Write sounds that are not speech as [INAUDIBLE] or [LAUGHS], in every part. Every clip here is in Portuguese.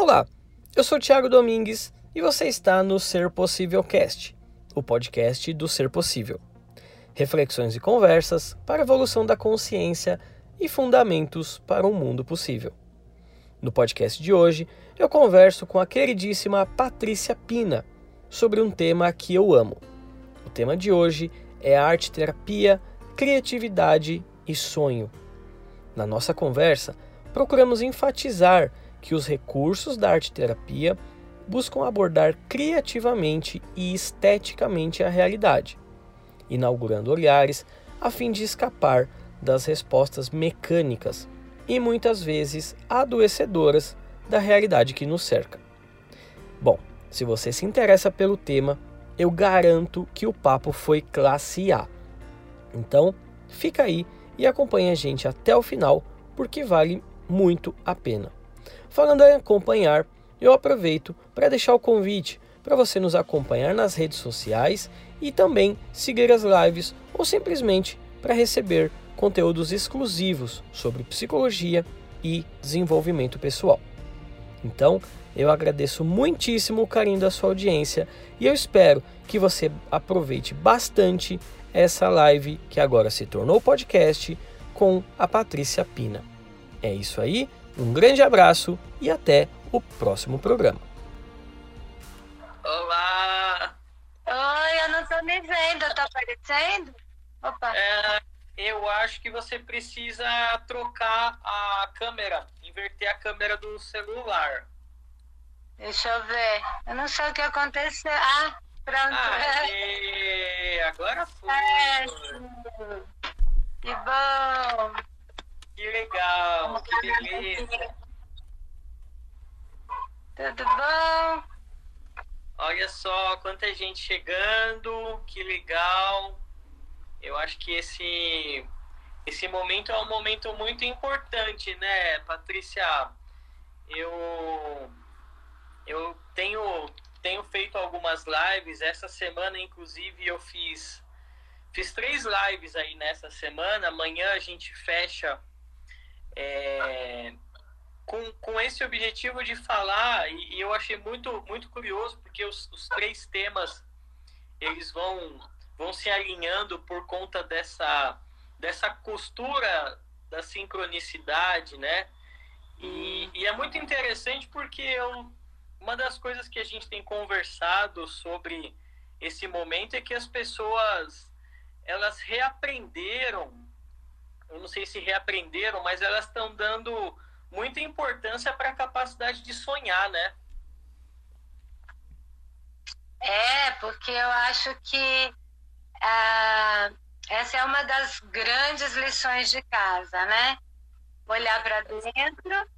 Olá, eu sou Thiago Domingues e você está no Ser Possível Cast, o podcast do Ser Possível. Reflexões e conversas para a evolução da consciência e fundamentos para um mundo possível. No podcast de hoje, eu converso com a queridíssima Patrícia Pina sobre um tema que eu amo. O tema de hoje é arte terapia, criatividade e sonho. Na nossa conversa, procuramos enfatizar que os recursos da arte terapia buscam abordar criativamente e esteticamente a realidade, inaugurando olhares a fim de escapar das respostas mecânicas e muitas vezes adoecedoras da realidade que nos cerca. Bom, se você se interessa pelo tema, eu garanto que o papo foi classe A. Então, fica aí e acompanhe a gente até o final, porque vale muito a pena. Falando em acompanhar, eu aproveito para deixar o convite para você nos acompanhar nas redes sociais e também seguir as lives ou simplesmente para receber conteúdos exclusivos sobre psicologia e desenvolvimento pessoal. Então, eu agradeço muitíssimo o carinho da sua audiência e eu espero que você aproveite bastante essa live que agora se tornou podcast com a Patrícia Pina. É isso aí, um grande abraço e até o próximo programa. Olá! Oi, eu não tô me vendo, tá aparecendo? Opa! É, eu acho que você precisa trocar a câmera, inverter a câmera do celular. Deixa eu ver. Eu não sei o que aconteceu. Ah, pronto. Aê, [LAUGHS] agora foi! É, que bom! Que legal, que beleza! Tudo bom? Olha só quanta gente chegando, que legal. Eu acho que esse esse momento é um momento muito importante, né, Patrícia? Eu eu tenho tenho feito algumas lives essa semana, inclusive eu fiz fiz três lives aí nessa semana. Amanhã a gente fecha é, com, com esse objetivo de falar, e, e eu achei muito, muito curioso, porque os, os três temas eles vão, vão se alinhando por conta dessa, dessa costura da sincronicidade, né? E, e, é muito interessante porque eu, uma das coisas que a gente tem conversado sobre esse momento é que as pessoas elas reaprenderam, eu não sei se reaprenderam, mas elas estão dando muita importância para a capacidade de sonhar, né? É, porque eu acho que ah, essa é uma das grandes lições de casa, né? Olhar para dentro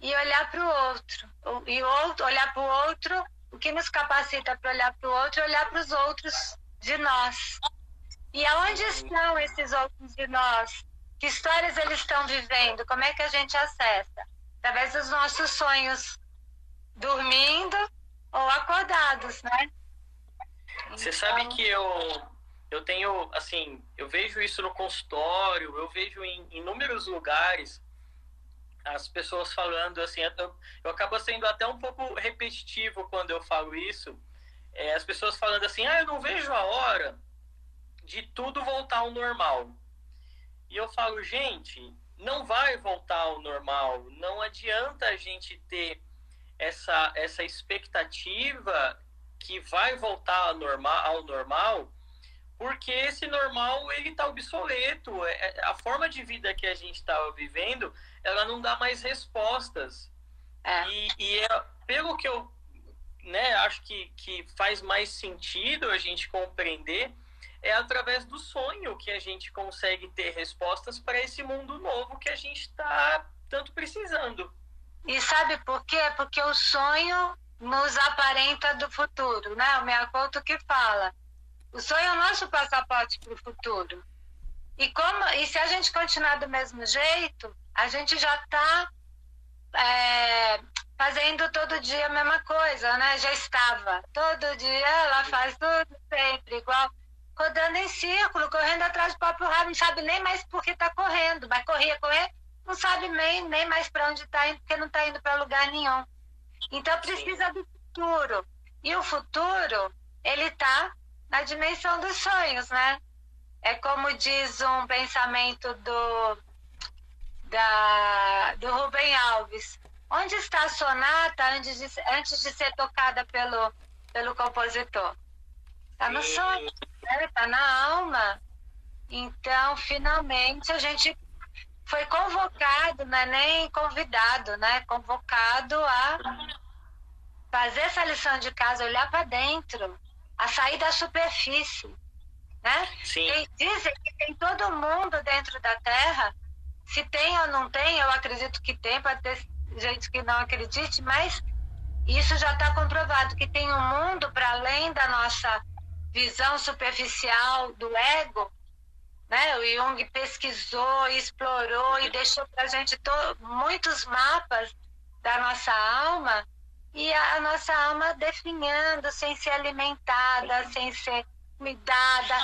e olhar para o outro. E outro, olhar para o outro, o que nos capacita para olhar para o outro e olhar para os outros de nós. E aonde estão esses outros de nós? Que histórias eles estão vivendo? Como é que a gente acessa? Através dos nossos sonhos, dormindo ou acordados, né? Você então... sabe que eu eu tenho assim, eu vejo isso no consultório, eu vejo em inúmeros lugares as pessoas falando assim, eu, eu acabo sendo até um pouco repetitivo quando eu falo isso. É, as pessoas falando assim, ah, eu não vejo a hora de tudo voltar ao normal. E eu falo, gente, não vai voltar ao normal. Não adianta a gente ter essa, essa expectativa que vai voltar ao normal, ao normal porque esse normal ele está obsoleto. É, é, a forma de vida que a gente estava vivendo, ela não dá mais respostas. É. E, e é, pelo que eu né, acho que, que faz mais sentido a gente compreender é através do sonho que a gente consegue ter respostas para esse mundo novo que a gente está tanto precisando. E sabe por quê? Porque o sonho nos aparenta do futuro, né? O Miyakoto que fala. O sonho é o nosso passaporte para o futuro. E, como, e se a gente continuar do mesmo jeito, a gente já está é, fazendo todo dia a mesma coisa, né? Já estava. Todo dia ela faz tudo sempre igual rodando em círculo, correndo atrás do próprio rabo, não sabe nem mais por que está correndo, vai correr, correr, não sabe nem, nem mais para onde está indo, porque não está indo para lugar nenhum. Então precisa do futuro. E o futuro, ele está na dimensão dos sonhos, né? É como diz um pensamento do, da, do Rubem Alves. Onde está a sonata antes de, antes de ser tocada pelo, pelo compositor? Está no sonho, está né? na alma. Então, finalmente, a gente foi convocado, não é nem convidado, né? Convocado a fazer essa lição de casa, olhar para dentro, a sair da superfície, né? Sim. E dizem que tem todo mundo dentro da Terra, se tem ou não tem, eu acredito que tem, pode ter gente que não acredite, mas isso já está comprovado, que tem um mundo para além da nossa visão superficial do ego, né? O Jung pesquisou, explorou e deixou para a gente muitos mapas da nossa alma e a nossa alma definhando, sem ser alimentada, sem ser cuidada.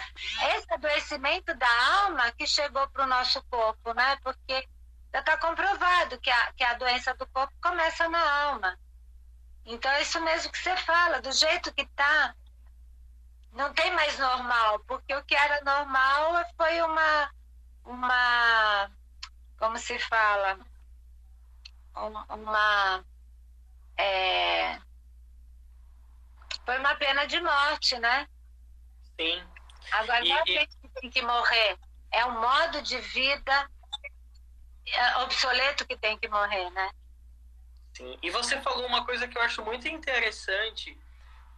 Esse adoecimento da alma que chegou para o nosso corpo, né? Porque já está comprovado que a, que a doença do corpo começa na alma. Então é isso mesmo que você fala, do jeito que está, não tem mais normal, porque o que era normal foi uma, uma como se fala, uma, é, foi uma pena de morte, né? Sim. Agora, não é gente que tem que morrer, é um modo de vida é, obsoleto que tem que morrer, né? Sim. E você falou uma coisa que eu acho muito interessante,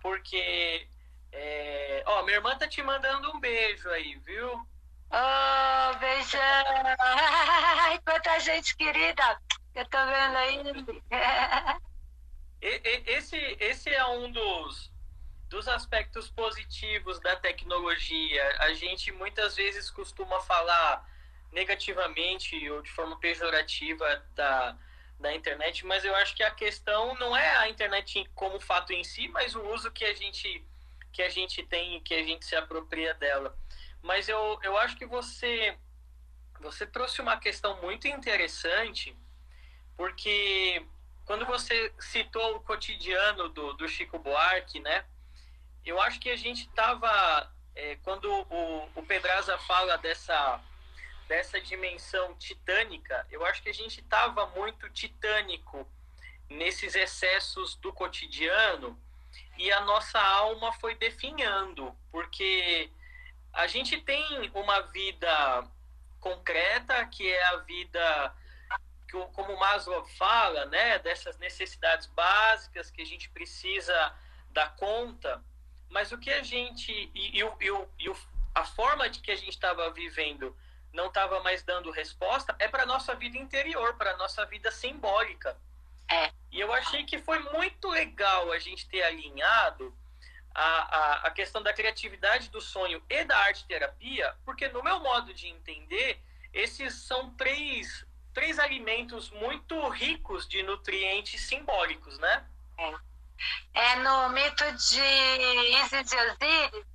porque é... Ó, minha irmã tá te mandando um beijo aí, viu? Oh, beijão! [LAUGHS] Quanta gente querida! Eu tô vendo aí. esse, esse é um dos, dos aspectos positivos da tecnologia. A gente muitas vezes costuma falar negativamente ou de forma pejorativa da, da internet, mas eu acho que a questão não é a internet como fato em si, mas o uso que a gente que a gente tem e que a gente se apropria dela. Mas eu, eu acho que você você trouxe uma questão muito interessante, porque quando você citou o cotidiano do, do Chico Buarque, né? Eu acho que a gente estava, é, quando o, o Pedraza fala dessa, dessa dimensão titânica, eu acho que a gente estava muito titânico nesses excessos do cotidiano e a nossa alma foi definhando, porque a gente tem uma vida concreta, que é a vida, como Maslow fala, né, dessas necessidades básicas que a gente precisa dar conta, mas o que a gente, e, e, e, e a forma de que a gente estava vivendo não estava mais dando resposta, é para a nossa vida interior, para a nossa vida simbólica. É. E eu achei que foi muito legal a gente ter alinhado a, a, a questão da criatividade do sonho e da arte terapia, porque no meu modo de entender, esses são três, três alimentos muito ricos de nutrientes simbólicos, né? É. é no mito de Isis e Osíris,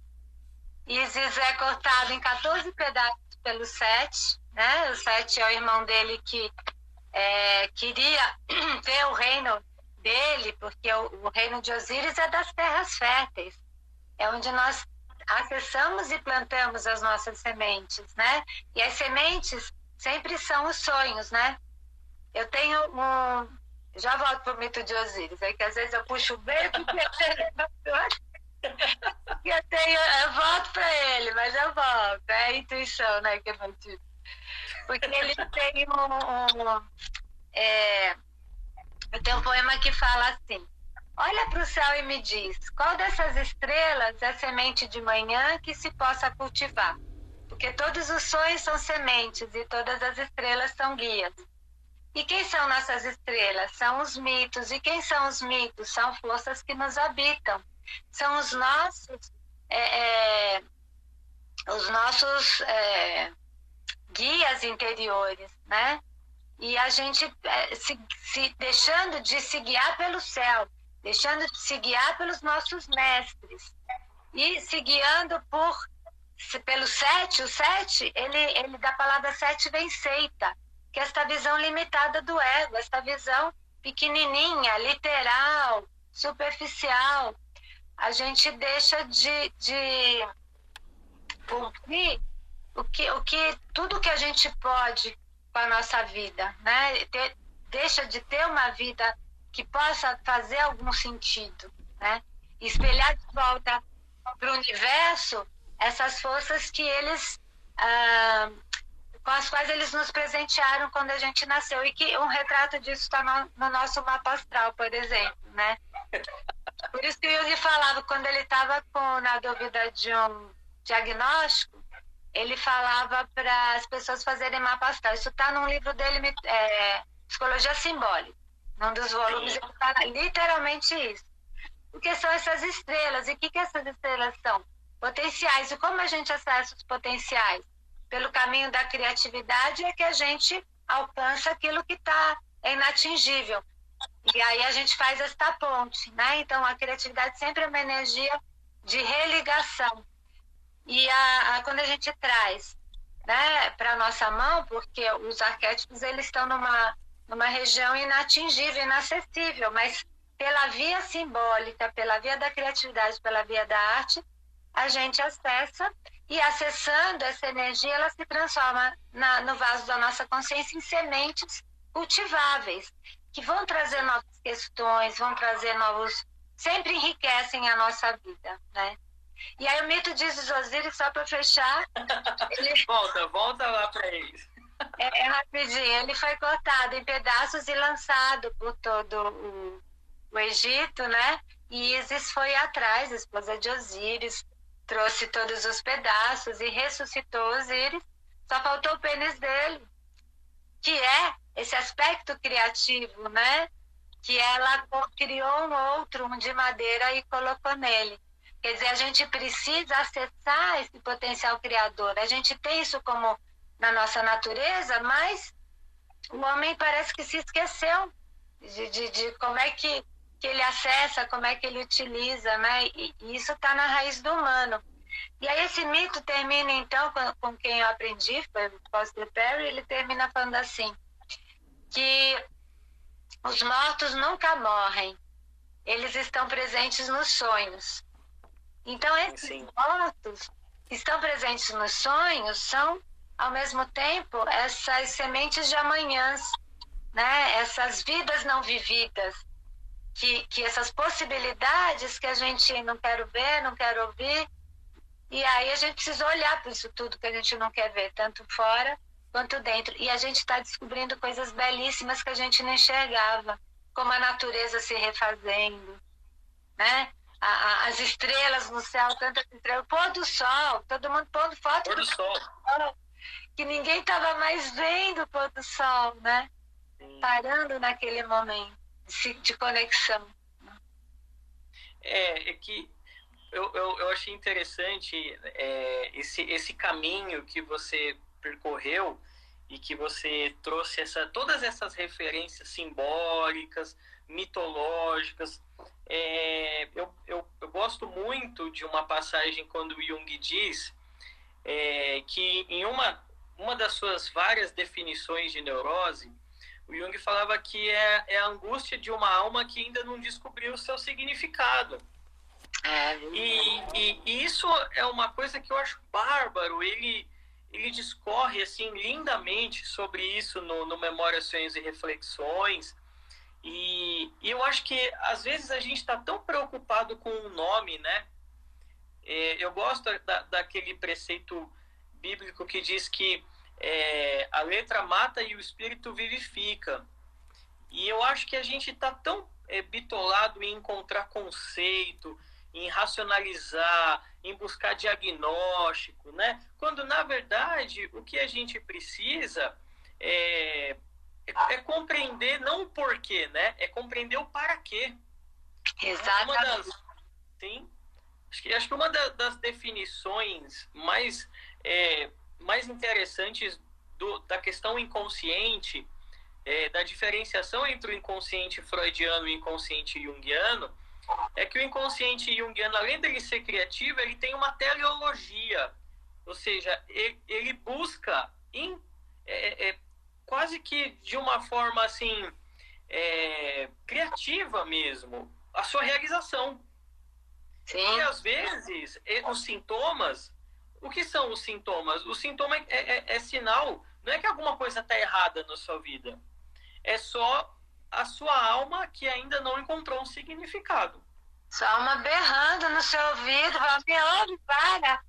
Isis é cortado em 14 pedaços pelo Sete, né? O Sete é o irmão dele que é, queria [CLEARS THROAT] ter o reino dele, porque o, o, reino de Osíris é das terras férteis, é onde nós acessamos e plantamos as nossas sementes, né? E as sementes sempre são os sonhos, né? Eu tenho um. Já volto para o mito de Osíris, é que às vezes eu puxo bem porque [LAUGHS] eu, tenho, eu volto para ele, mas eu volto. É a intuição, né? Que eu não tive. Porque ele tem um. um é, tem um poema que fala assim: Olha para o céu e me diz, qual dessas estrelas é semente de manhã que se possa cultivar? Porque todos os sonhos são sementes e todas as estrelas são guias. E quem são nossas estrelas? São os mitos. E quem são os mitos? São forças que nos habitam. São os nossos, é, é, os nossos é, guias interiores, né? E a gente é, se, se deixando de se guiar pelo céu, deixando de se guiar pelos nossos mestres e se guiando por pelo sete, o sete, ele, ele da palavra sete vem seita, que é esta visão limitada do ego, esta visão pequenininha, literal, superficial, a gente deixa de, de cumprir o que, o que tudo que a gente pode com a nossa vida, né? Deixa de ter uma vida que possa fazer algum sentido, né? Espelhar de volta para o universo essas forças que eles ah, com as quais eles nos presentearam quando a gente nasceu e que um retrato disso está no, no, nosso mapa astral, por exemplo, né? Por isso que o Jung falava quando ele estava na dúvida de um diagnóstico, ele falava para as pessoas fazerem mapa astral. Isso está num livro dele, é, Psicologia Simbólica. Num dos volumes ele fala literalmente isso. O que são essas estrelas? E o que, que essas estrelas são? Potenciais. E como a gente acessa os potenciais? Pelo caminho da criatividade é que a gente alcança aquilo que está inatingível. E aí a gente faz esta ponte, né? Então a criatividade sempre é uma energia de religação. E a, a quando a gente traz né, para a nossa mão, porque os arquétipos eles estão numa, numa região inatingível, inacessível, mas pela via simbólica, pela via da criatividade, pela via da arte, a gente acessa e acessando essa energia, ela se transforma na, no vaso da nossa consciência em sementes cultiváveis, que vão trazer novas questões, vão trazer novos, sempre enriquecem a nossa vida, né? E aí o mito de Osíris, só para fechar. Ele... [LAUGHS] volta, volta lá para eles. É, é, rapidinho. Ele foi cortado em pedaços e lançado por todo o, o Egito, né? E Isis foi atrás, a esposa de Osíris, trouxe todos os pedaços e ressuscitou Osíris. Só faltou o pênis dele, que é esse aspecto criativo, né? Que ela criou um outro, um de madeira, e colocou nele. Quer dizer, a gente precisa acessar esse potencial criador. A gente tem isso como na nossa natureza, mas o homem parece que se esqueceu de, de, de como é que, que ele acessa, como é que ele utiliza, né? E, e isso está na raiz do humano. E aí esse mito termina, então, com, com quem eu aprendi, foi o Foster Perry, ele termina falando assim, que os mortos nunca morrem, eles estão presentes nos sonhos. Então, esses Sim. votos que estão presentes nos sonhos são, ao mesmo tempo, essas sementes de amanhãs, né? essas vidas não vividas, que, que essas possibilidades que a gente não quer ver, não quer ouvir, e aí a gente precisa olhar para isso tudo que a gente não quer ver, tanto fora quanto dentro. E a gente está descobrindo coisas belíssimas que a gente não enxergava, como a natureza se refazendo, né? A, as estrelas no céu, tantas estrelas, o pôr do sol, todo mundo pondo foto pôr do, do sol. sol. Que ninguém estava mais vendo o pôr do sol, né? Sim. Parando naquele momento de, de conexão. É, é que eu, eu, eu achei interessante é, esse, esse caminho que você percorreu e que você trouxe essa, todas essas referências simbólicas, mitológicas, é, eu, eu, eu, gosto muito de uma passagem quando Jung diz é, que em uma, uma das suas várias definições de neurose, o Jung falava que é, é a angústia de uma alma que ainda não descobriu o seu significado. É, e, e, e, isso é uma coisa que eu acho bárbaro. Ele, ele discorre assim lindamente sobre isso no, no Memórias, Sonhos e Reflexões. E, e eu acho que às vezes a gente está tão preocupado com o nome, né? É, eu gosto da, daquele preceito bíblico que diz que é, a letra mata e o espírito vivifica. E eu acho que a gente está tão é, bitolado em encontrar conceito, em racionalizar, em buscar diagnóstico, né? Quando na verdade o que a gente precisa é é, compreender não o porquê, né? É compreender o para quê. Exatamente. Das, sim. Acho que, acho que uma da, das definições mais, é, mais interessantes do, da questão inconsciente, é, da diferenciação entre o inconsciente freudiano e o inconsciente junguiano, é que o inconsciente junguiano, além dele ser criativo, ele tem uma teleologia. Ou seja, ele, ele busca in, é, é, quase que de uma forma assim é, criativa mesmo, a sua realização. Sim. E às vezes, os sintomas, o que são os sintomas? O sintoma é, é, é sinal, não é que alguma coisa está errada na sua vida, é só a sua alma que ainda não encontrou um significado. Sua alma berrando no seu ouvido, falando, me ouve, para.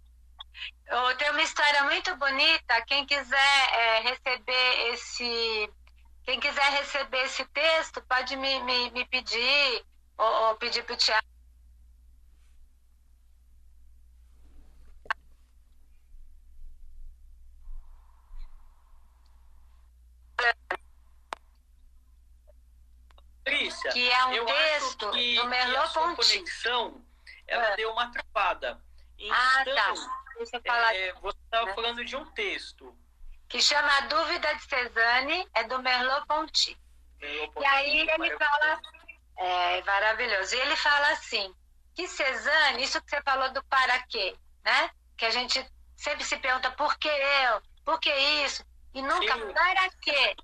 Eu tenho uma história muito bonita. Quem quiser é, receber esse. Quem quiser receber esse texto, pode me, me, me pedir, ou, ou pedir para o Tiago Patrícia, que é um texto do Merleau-Ponty. conexão, ela é. deu uma travada. Então, ah, tá. Deixa eu falar. É, você estava né? falando de um texto. Que chama A Dúvida de Cezanne, é do Merleau-Ponty. Merleau e aí ele fala... É maravilhoso. E ele fala assim, que Cezanne, isso que você falou do para quê, né? Que a gente sempre se pergunta por que eu, por que isso, e nunca Sim. para quê.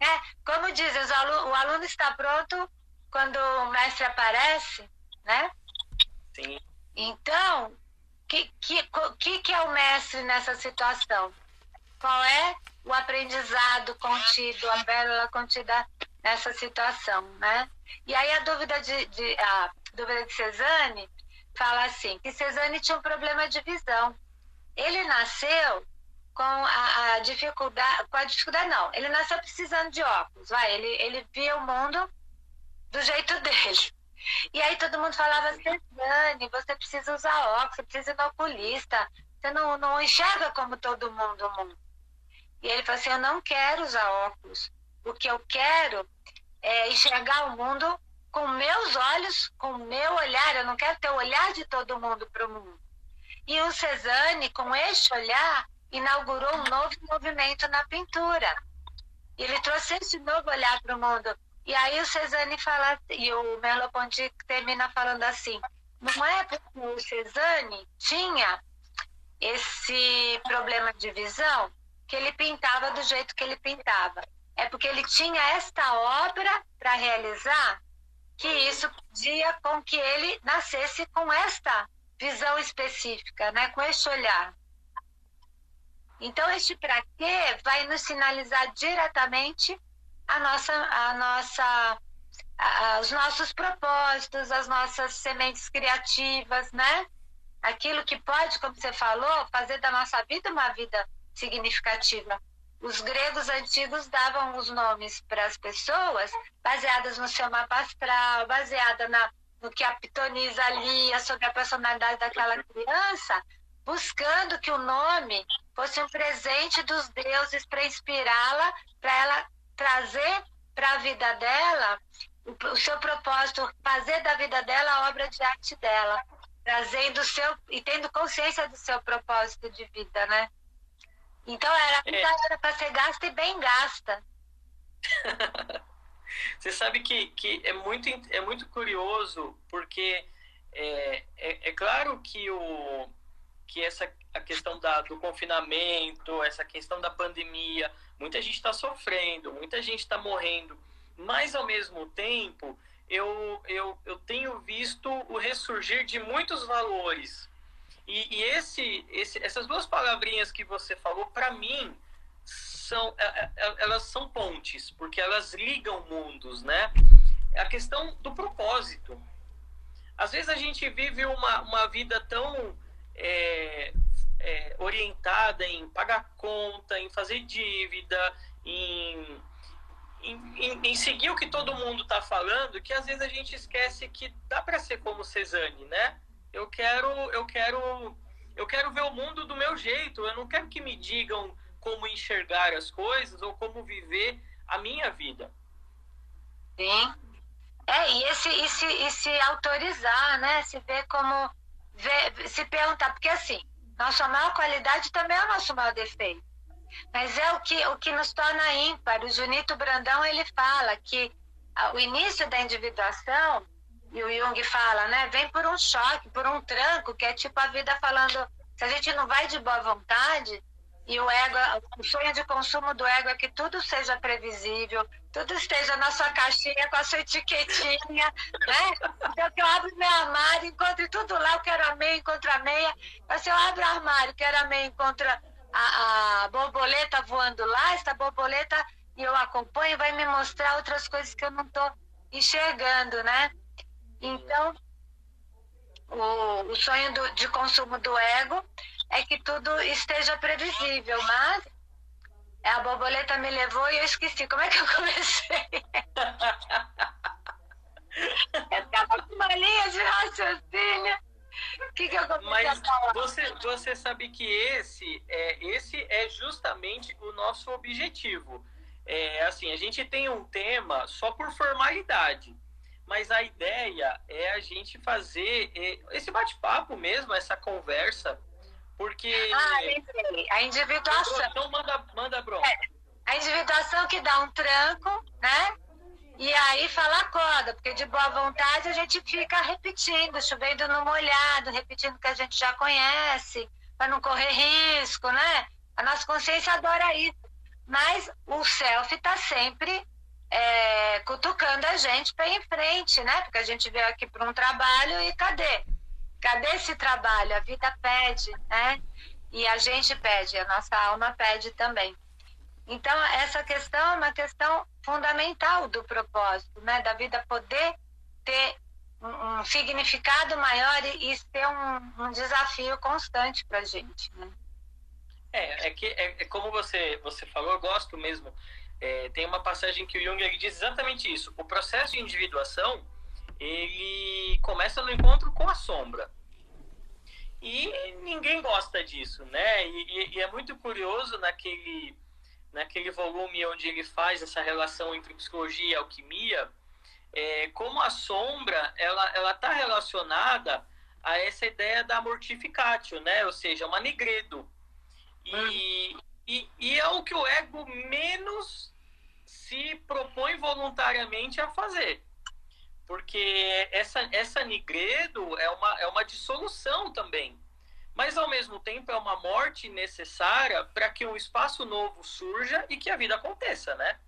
É, como dizem, o aluno está pronto quando o mestre aparece, né? Sim. Então, o que, que, que é o mestre nessa situação? Qual é o aprendizado contido, a pérola contida nessa situação, né? E aí a dúvida de, de, a dúvida de Cezanne fala assim, que Cezanne tinha um problema de visão. Ele nasceu com a, a, dificuldade, com a dificuldade não, ele nasceu precisando de óculos, vai, ele, ele via o mundo do jeito [LAUGHS] dele. E aí todo mundo falava, Dani, você precisa usar óculos, você precisa ir no oculista, você não, não enxerga como todo mundo mundo. E ele falou assim, eu não quero usar óculos, o que eu quero é enxergar o mundo com meus olhos, com meu olhar, eu não quero ter o olhar de todo mundo para o mundo. E o Cezanne, com este olhar, inaugurou um novo movimento na pintura. Ele trouxe esse novo olhar para o mundo. E aí o Cezanne fala, e o Merleau-Ponty termina falando assim, não é porque o Cezanne tinha esse problema de visão que ele pintava do jeito que ele pintava. É porque ele tinha esta obra para realizar que isso podia com que ele nascesse com esta visão específica, né? com este olhar. Então, este para quê vai nos sinalizar diretamente a nossa, a nossa, a, os nossos propósitos, as nossas sementes criativas, né? Aquilo que pode, como você falou, fazer da nossa vida uma vida significativa. Os gregos antigos davam os nomes para as pessoas baseadas no seu mapa astral, baseada na, no que a pitonisa lia sobre a personalidade daquela criança, buscando que o nome fosse um presente dos deuses para inspirá-la, para ela trazer para a vida dela o, seu propósito, fazer da vida dela a obra de arte dela, trazendo seu e tendo consciência do seu propósito de vida, né? Então era é. era para ser gasta e bem gasta. [LAUGHS] Você sabe que, que é, muito, é muito curioso, porque é, é, é claro que o, que essa a questão da, do confinamento, essa questão da pandemia, muita gente está sofrendo, muita gente está morrendo, mas ao mesmo tempo eu, eu, eu tenho visto o ressurgir de muitos valores. E, e esse, esse, essas duas palavrinhas que você falou, para mim, são, é, é, é, elas são pontes, porque elas ligam mundos, né? A questão do propósito. Às vezes a gente vive uma, uma vida tão é, é, orientada em pagar conta, em fazer dívida, em, em, em seguir o que todo mundo está falando, que às vezes a gente esquece que dá para ser como Cezanne, né? Eu quero, eu quero, eu quero ver o mundo do meu jeito. Eu não quero que me digam como enxergar as coisas ou como viver a minha vida. Sim. É, e esse, e se, e se autorizar, né? Se ver como ver, se perguntar, porque assim, nossa maior qualidade também é o nosso maior defeito. Mas é o que, o que nos torna ímpar. O Junito Brandão, ele fala que o início da individuação, e o Jung fala, né, vem por um choque, por um tranco, que é tipo a vida falando, se a gente não vai de boa vontade, E o ego, o sonho de consumo do ego é que tudo seja previsível, tudo esteja na sua caixinha com a sua etiquetinha, [LAUGHS] né? Então, eu abro meu armário, encontro tudo lá, eu quero a meia, encontro a meia. Mas se eu abro o armário, quero a meia, encontro a, a borboleta voando lá, essa borboleta, e eu acompanho, vai me mostrar outras coisas que eu não estou enxergando, né? Então, o, o sonho do, de consumo do ego é que tudo esteja previsível, mas a borboleta me levou e eu esqueci. Como é que eu [LAUGHS] comecei? eu estava com uma linha de raciocínio. O que, que eu comecei Mas a falar? Você, você sabe que esse é, esse é justamente o nosso objetivo. É, assim, a gente tem um tema só por formalidade mas a ideia é a gente fazer é, esse bate-papo mesmo, essa conversa, porque. Ah, lembrei. A individuação. Então manda, manda bronca. É, a individuação que dá um tranco, né? E aí fala acorda, porque de boa vontade a gente fica repetindo, chovendo no molhado, repetindo o que a gente já conhece, para não correr risco, né? A nossa consciência adora isso. Mas o self está sempre é, cutucando a gente para ir em frente, né? Porque a gente veio aqui para um trabalho e cadê? Cadê esse trabalho? A vida pede, né? E a gente pede, a nossa alma pede também. Então, essa questão é uma questão fundamental do propósito, né? Da vida poder ter um, um significado maior e, e ser um, um, desafio constante para a gente, né? É, é que é, é como você, você falou, eu gosto mesmo é, tem uma passagem que o Jung diz exatamente isso. O processo de individuação ele começa no encontro com a sombra. E ninguém gosta disso, né? E, e, é muito curioso naquele, naquele volume onde ele faz essa relação entre psicologia e alquimia, é, como a sombra ela ela está relacionada a essa ideia da mortificatio, né? Ou seja, uma negredo. E, e, e, é o que o ego menos se propõe voluntariamente a fazer. Porque essa, essa nigredo é uma, é uma dissolução também. Mas, ao mesmo tempo, é uma morte necessária para que um espaço novo surja e que a vida aconteça, né?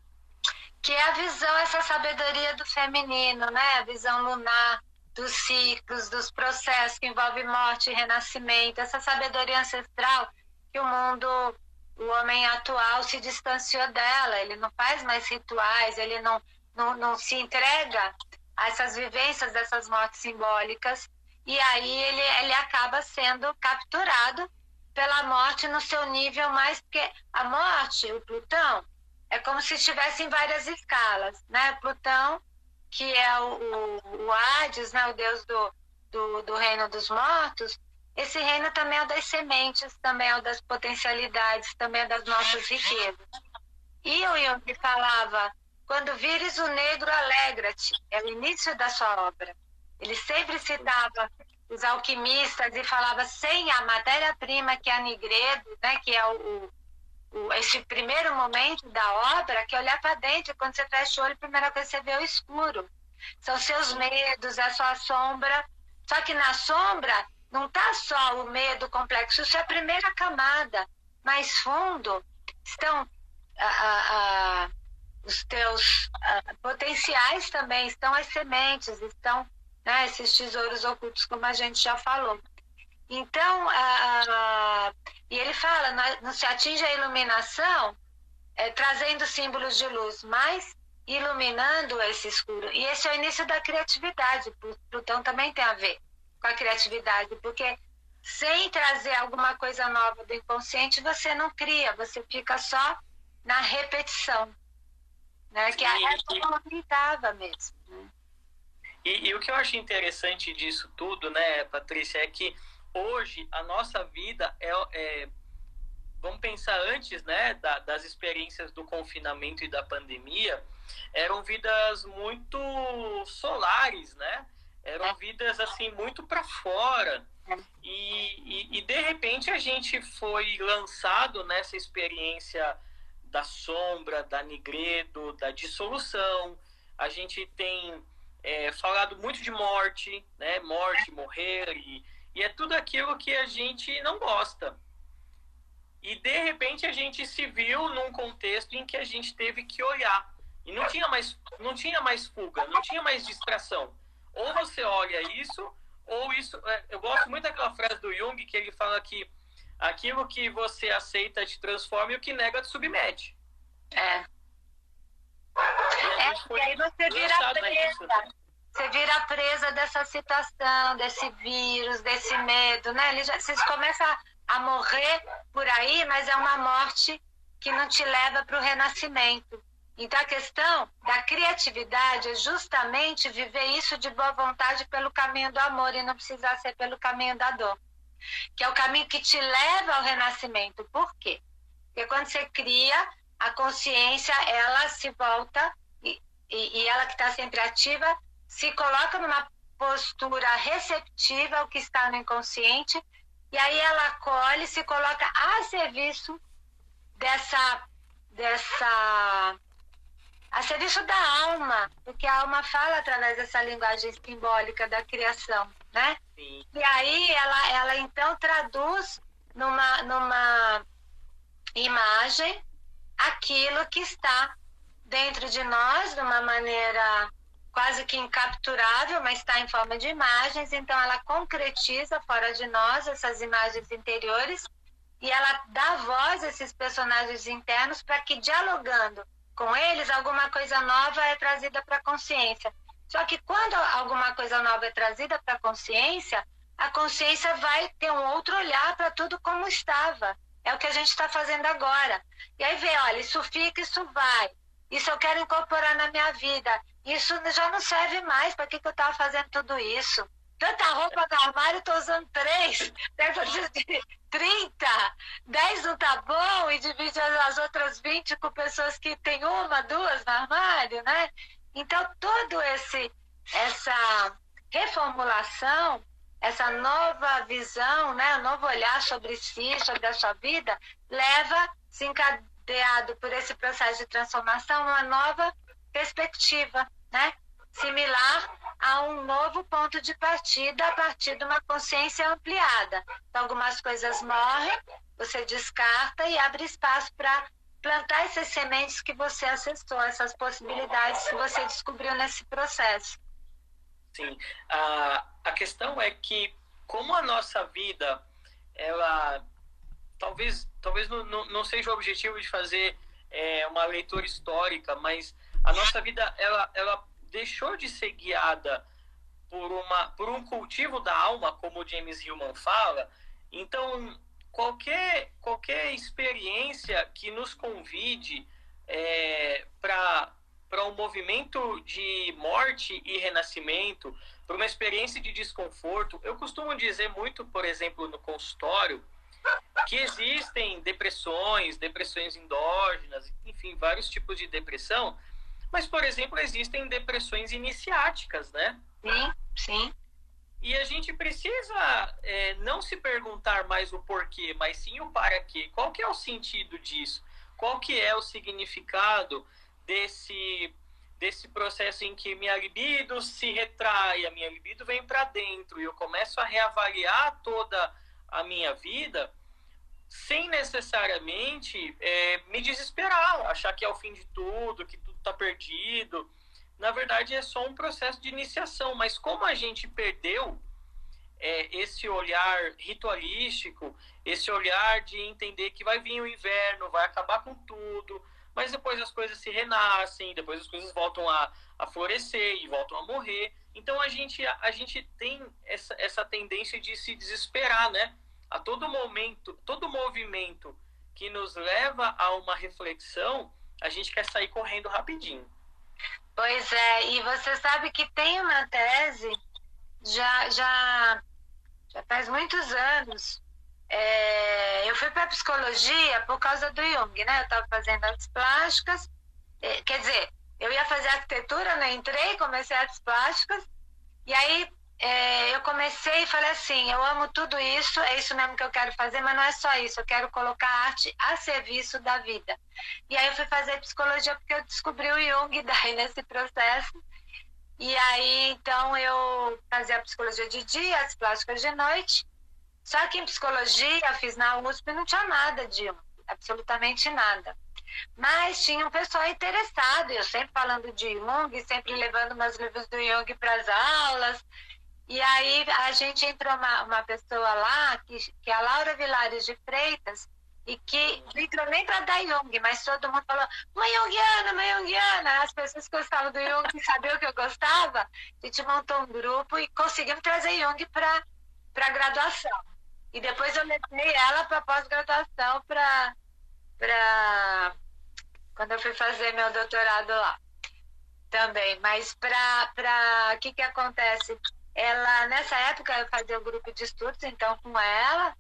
Que é a visão, essa sabedoria do feminino, né? A visão lunar dos ciclos, dos processos que envolvem morte e renascimento, essa sabedoria ancestral que o mundo o homem atual se distanciou dela, ele não faz mais rituais, ele não, não, não se entrega essas vivências dessas mortes simbólicas, e aí ele, ele acaba sendo capturado pela morte no seu nível mais. Porque a morte, o Plutão, é como se estivesse em várias escalas, né? Plutão, que é o, o, o Hades, né? o deus do, do, do reino dos mortos, esse reino também é o das sementes, também é o das potencialidades, também é das nossas riquezas. E o Jung falava: quando vires o negro, alegra-te. É o início da sua obra. Ele sempre citava os alquimistas e falava: sem a matéria-prima, que é a nigredo, né, que é o, o, esse primeiro momento da obra, que olhar para dentro, quando você fecha o olho, a primeira coisa que você vê é o escuro. São seus medos, a sua sombra. Só que na sombra não está só o medo complexo, isso é a primeira camada. Mais fundo estão os teus potenciais também, estão as sementes, estão né, esses tesouros ocultos, como a gente já falou. Então, e ele fala, não se atinge a iluminação é, trazendo símbolos de luz, mas iluminando esse escuro. E esse é o início da criatividade. Plutão também tem a ver com a criatividade, porque sem trazer alguma coisa nova do inconsciente, você não cria, você fica só na repetição. Né? Que a aplicava mesmo. Né? E, e, o que eu acho interessante disso tudo, né, Patrícia, é que hoje a nossa vida é, é vamos pensar antes, né, da, das experiências do confinamento e da pandemia, eram vidas muito solares, né? eram é. vidas assim muito para fora. E, e, e, de repente a gente foi lançado nessa experiência da sombra, da nigredo, da dissolução. A gente tem é, falado muito de morte, né? Morte, morrer, e, e é tudo aquilo que a gente não gosta. E de repente a gente se viu num contexto em que a gente teve que olhar. E não tinha mais, não tinha mais fuga, não tinha mais distração. Ou você olha isso, ou isso. É, eu gosto muito daquela frase do Jung que ele fala que aquilo que você aceita te transforma e o que nega te submete. É. É, e aí você vira presa. Você vira presa dessa situação, desse vírus, desse medo, né? Ele já, você começa a morrer por aí, mas é uma morte que não te leva para o renascimento. Então a questão da criatividade é justamente viver isso de boa vontade pelo caminho do amor e não precisar ser pelo caminho da dor. Que é o caminho que te leva ao renascimento. Por quê? Porque quando você cria, a consciência ela se volta e, e, e ela que está sempre ativa se coloca numa postura receptiva ao que está no inconsciente e aí ela acolhe, se coloca a serviço dessa dessa a serviço da alma, porque a alma fala através dessa linguagem simbólica da criação, né? Sim. E aí ela, ela então traduz numa, numa imagem aquilo que está dentro de nós de uma maneira quase que incapturável, mas está em forma de imagens, então ela concretiza fora de nós essas imagens interiores e ela dá voz a esses personagens internos para que dialogando com eles alguma coisa nova é trazida para a consciência. Só que quando alguma coisa nova é trazida para a consciência, a consciência vai ter um outro olhar para tudo como estava. É o que a gente está fazendo agora. E aí vê, olha, isso fica, isso vai. Isso eu quero incorporar na minha vida. Isso já não serve mais. Para que, que eu estava fazendo tudo isso? Tanta roupa no armário, estou usando três. [LAUGHS] Deve de 30. 10 não tá bom e divide as outras 20 com pessoas que têm uma, duas no armário, né? Então, todo esse essa reformulação, essa nova visão, né, um novo olhar sobre si, sobre a sua vida, leva, se encadeado por esse processo de transformação, uma nova perspectiva, né? Similar a um novo ponto de partida a partir de uma consciência ampliada. Então, algumas coisas morrem, você descarta e abre espaço para plantar essas sementes que você acessou, essas possibilidades que você descobriu nesse processo. Sim, a, a questão é que como a nossa vida, ela talvez, talvez não, não, não seja o objetivo de fazer é, uma leitura histórica, mas a nossa vida ela, ela deixou de ser guiada por, uma, por um cultivo da alma, como o James Hillman fala. Então, qualquer, qualquer experiência que nos convide é, para um movimento de morte e renascimento, para uma experiência de desconforto, eu costumo dizer muito, por exemplo, no consultório, que existem depressões, depressões endógenas, enfim, vários tipos de depressão, mas, por exemplo, existem depressões iniciáticas, né? Sim, sim. E a gente precisa é, não se perguntar mais o porquê, mas sim o para quê. Qual que é o sentido disso? Qual que é o significado desse desse processo em que minha libido se retrai, a minha libido vem para dentro e eu começo a reavaliar toda a minha vida sem necessariamente é, me desesperar, achar que é o fim de tudo, que tudo está perdido. Na verdade, é só um processo de iniciação, mas como a gente perdeu é, esse olhar ritualístico, esse olhar de entender que vai vir o inverno, vai acabar com tudo, mas depois as coisas se renascem, depois as coisas voltam a, a florescer e voltam a morrer. Então a gente, a, a gente tem essa, essa tendência de se desesperar, né? A todo momento, todo movimento que nos leva a uma reflexão, a gente quer sair correndo rapidinho. Pois é, e você sabe que tem uma tese, já, já, já faz muitos anos, é, eu fui para psicologia por causa do Jung, né? Eu estava fazendo artes plásticas, é, quer dizer, eu ia fazer arquitetura, né? Entrei, comecei artes plásticas, e aí é, eu comecei e falei assim: eu amo tudo isso, é isso mesmo que eu quero fazer, mas não é só isso, eu quero colocar a arte a serviço da vida. E aí eu fui fazer psicologia porque eu descobri o Jung [LAUGHS] daí nesse processo. E aí então eu fazia psicologia de dia, as plásticas de noite. Só que em psicologia, fiz na USP, não tinha nada de Jung, absolutamente nada. Mas tinha um pessoal interessado, eu sempre falando de Jung, sempre levando meus livros do Jung para as aulas. E aí a gente entrou uma, uma pessoa lá, que, que é a Laura Vilares de Freitas, e que não entrou nem para dar Jung, mas todo mundo falou, mãe Jungiana, mãe Jungiana. As pessoas que gostavam do Jung sabiam que eu gostava. A gente montou um grupo e conseguimos trazer Jung para a graduação. E depois eu levei ela para pós-graduação para quando eu fui fazer meu doutorado lá também. Mas para o que, que acontece? Ela, nessa época, eu fazia o um grupo de estudos, então, com ela,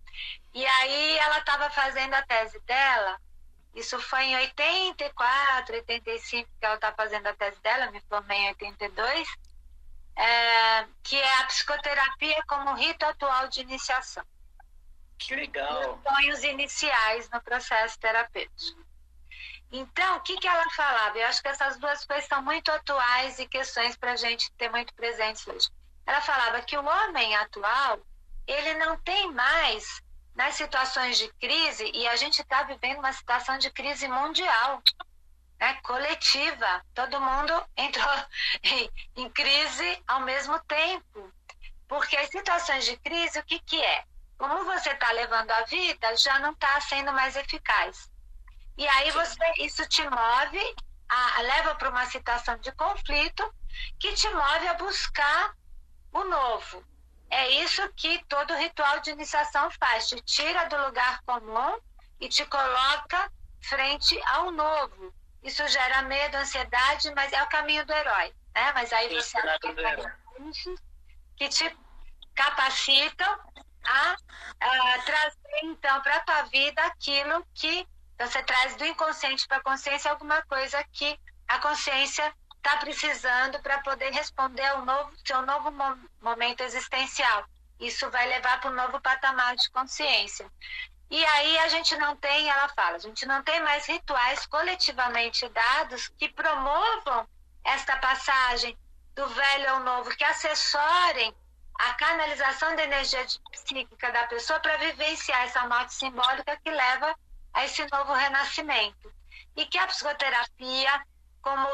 e aí ela estava fazendo a tese dela, isso foi em 84, 85 que ela está fazendo a tese dela, me formei em 82, é, que é a psicoterapia como rito atual de iniciação. Que legal! Os sonhos iniciais no processo terapêutico. Então, o que, que ela falava? Eu acho que essas duas coisas são muito atuais e questões para a gente ter muito presentes hoje. Ela falava que o homem atual, ele não tem mais, nas situações de crise, e a gente está vivendo uma situação de crise mundial, né, coletiva. Todo mundo [LAUGHS] entrou em, crise ao mesmo tempo. Porque as situações de crise, o que, que é? Como você está levando a vida, já não está sendo mais eficaz. E aí você, isso te move, a, leva para uma situação de conflito que te move a buscar o novo. É isso que todo ritual de iniciação faz, te tira do lugar comum e te coloca frente ao novo. Isso gera medo, ansiedade, mas é o caminho do herói, né? Mas aí você aplica que te capacitam a, a trazer então para a tua vida aquilo que você traz do inconsciente para a consciência alguma coisa que a consciência está precisando para poder responder ao novo, seu novo momento existencial. Isso vai levar para um novo patamar de consciência. E aí a gente não tem, ela fala, a gente não tem mais rituais coletivamente dados que promovam esta passagem do velho ao novo, que assessorem a canalização da energia psíquica da pessoa para vivenciar essa morte simbólica que leva a esse novo renascimento. E que a psicoterapia, como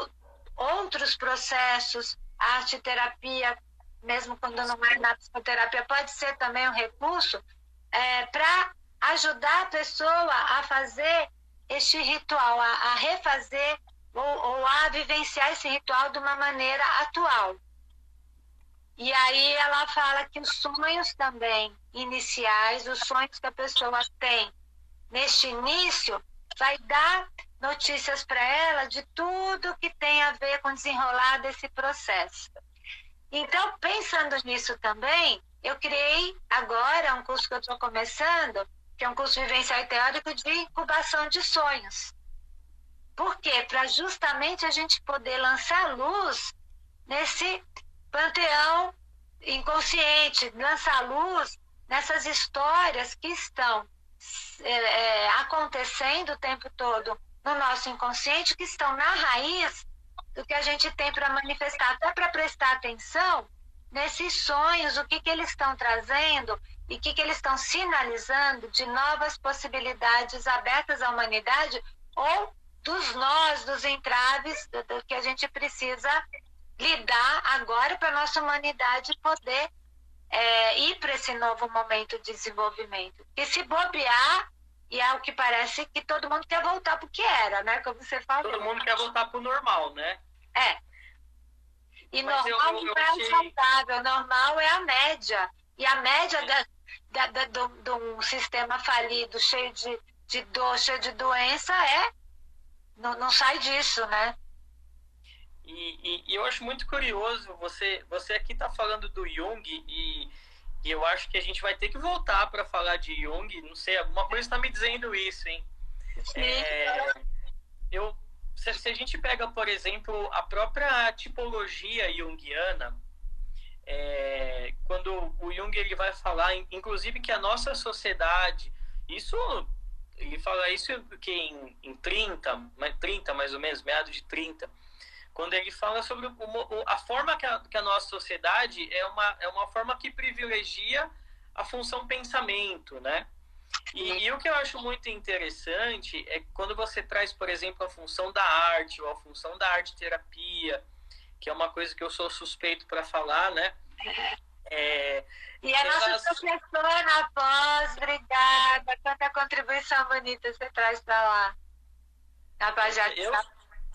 outros processos, arte terapia, mesmo quando não é na psicoterapia, pode ser também um recurso é, para ajudar a pessoa a fazer este ritual, a, a refazer ou, ou, a vivenciar esse ritual de uma maneira atual. E aí ela fala que os sonhos também iniciais, os sonhos que a pessoa tem neste início, vai dar notícias para ela de tudo que tem a ver com desenrolar desse processo. Então, pensando nisso também, eu criei agora um curso que eu estou começando, que é um curso vivencial e teórico de incubação de sonhos. Por quê? Para justamente a gente poder lançar luz nesse panteão inconsciente, lançar luz nessas histórias que estão é, é, acontecendo o tempo todo no nosso inconsciente, que estão na raiz do que a gente tem para manifestar, até para prestar atenção nesses sonhos, o que, que eles estão trazendo e o que, que eles estão sinalizando de novas possibilidades abertas à humanidade ou dos nós, dos entraves do, do que a gente precisa lidar agora para nossa humanidade poder é, ir para esse novo momento de desenvolvimento. E se bobear, e é o que parece que todo mundo quer voltar para o que era, né? Como você falou. Todo mundo quer voltar para o normal, né? É. E Mas normal eu, eu, não é achei... saudável, normal é a média. E a média da, da, da, do, de um sistema falido, cheio de, de dor, cheio de doença, é. Não, não sai disso, né? E, e, e, eu acho muito curioso, você, você aqui está falando do Jung e, e, eu acho que a gente vai ter que voltar para falar de Jung, não sei, alguma coisa está me dizendo isso, hein? É, eu, se, se, a gente pega, por exemplo, a própria tipologia junguiana, é, quando o Jung ele vai falar, inclusive que a nossa sociedade, isso ele fala isso que em, em 30, 30 mais ou menos, meados de 30, quando ele fala sobre o, a forma que a, que a, nossa sociedade é uma, é uma forma que privilegia a função pensamento, né? E, e, o que eu acho muito interessante é quando você traz, por exemplo, a função da arte ou a função da arte terapia, que é uma coisa que eu sou suspeito para falar, né? É, e a nossa elas... professora pós, obrigada. Quanta contribuição bonita você traz para lá. Na eu,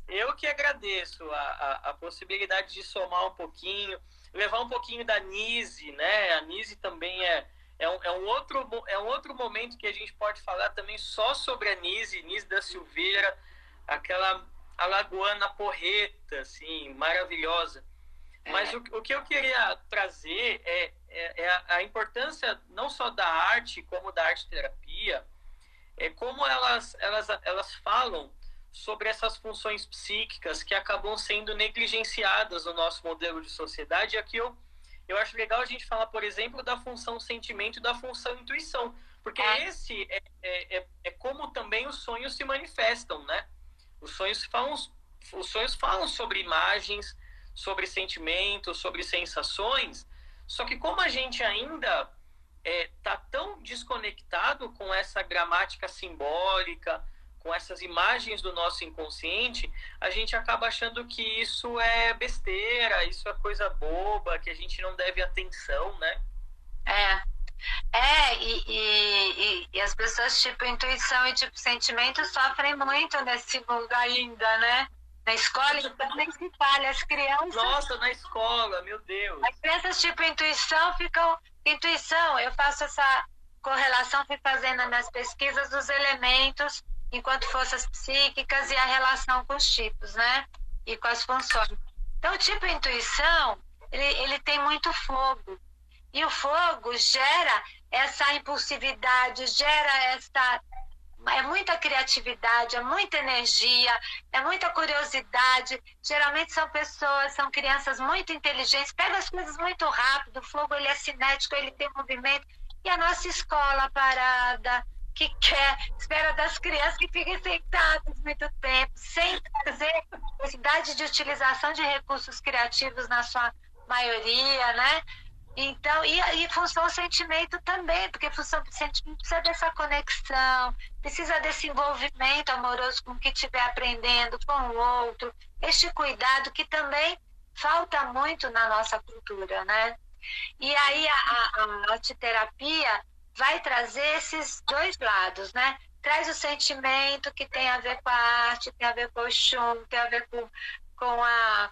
eu que agradeço a, a, a, possibilidade de somar um pouquinho, levar um pouquinho da Nise, né? A Nise também é, é, um, é, um outro, é um outro momento que a gente pode falar também só sobre a Nise, Nise da Silveira, aquela alagoana porreta, assim, maravilhosa. Mas o, o que eu queria trazer é, é, é, a importância não só da arte, como da arte-terapia, é como elas, elas, elas falam sobre essas funções psíquicas que acabam sendo negligenciadas no nosso modelo de sociedade. E aqui eu, eu acho legal a gente falar, por exemplo, da função sentimento e da função intuição, porque é. esse é, é, é, é como também os sonhos se manifestam, né? Os sonhos falam, os sonhos falam sobre imagens, sobre sentimentos, sobre sensações, só que como a gente ainda está é, tão desconectado com essa gramática simbólica, com essas imagens do nosso inconsciente, a gente acaba achando que isso é besteira, isso é coisa boba, que a gente não deve atenção, né? É. É, e, e, e, as pessoas tipo intuição e tipo sentimento sofrem muito nesse mundo ainda, né? Na escola, então, nem se fala. As crianças. Nossa, na escola, meu Deus. As crianças, tipo, intuição, ficam. Intuição, eu faço essa correlação, fui fazendo nas pesquisas dos elementos enquanto forças psíquicas e a relação com os tipos, né? E com as funções. Então, o tipo intuição, ele, ele tem muito fogo. E o fogo gera essa impulsividade, gera essa é muita criatividade, é muita energia, é muita curiosidade. Geralmente são pessoas, são crianças muito inteligentes, pegam as coisas muito rápido. O fogo ele é cinético, ele tem movimento. E a nossa escola parada, que quer, espera das crianças que fiquem sentadas muito tempo, sem trazer necessidade de utilização de recursos criativos na sua maioria, né? Então, e, e função sentimento também, porque função sentimento precisa dessa conexão, precisa desse envolvimento amoroso com o que estiver aprendendo, com o outro, este cuidado que também falta muito na nossa cultura, né? E aí a, a, a arteterapia vai trazer esses dois lados, né? Traz o sentimento que tem a ver com a arte, tem a ver com o chum, tem a ver com, com a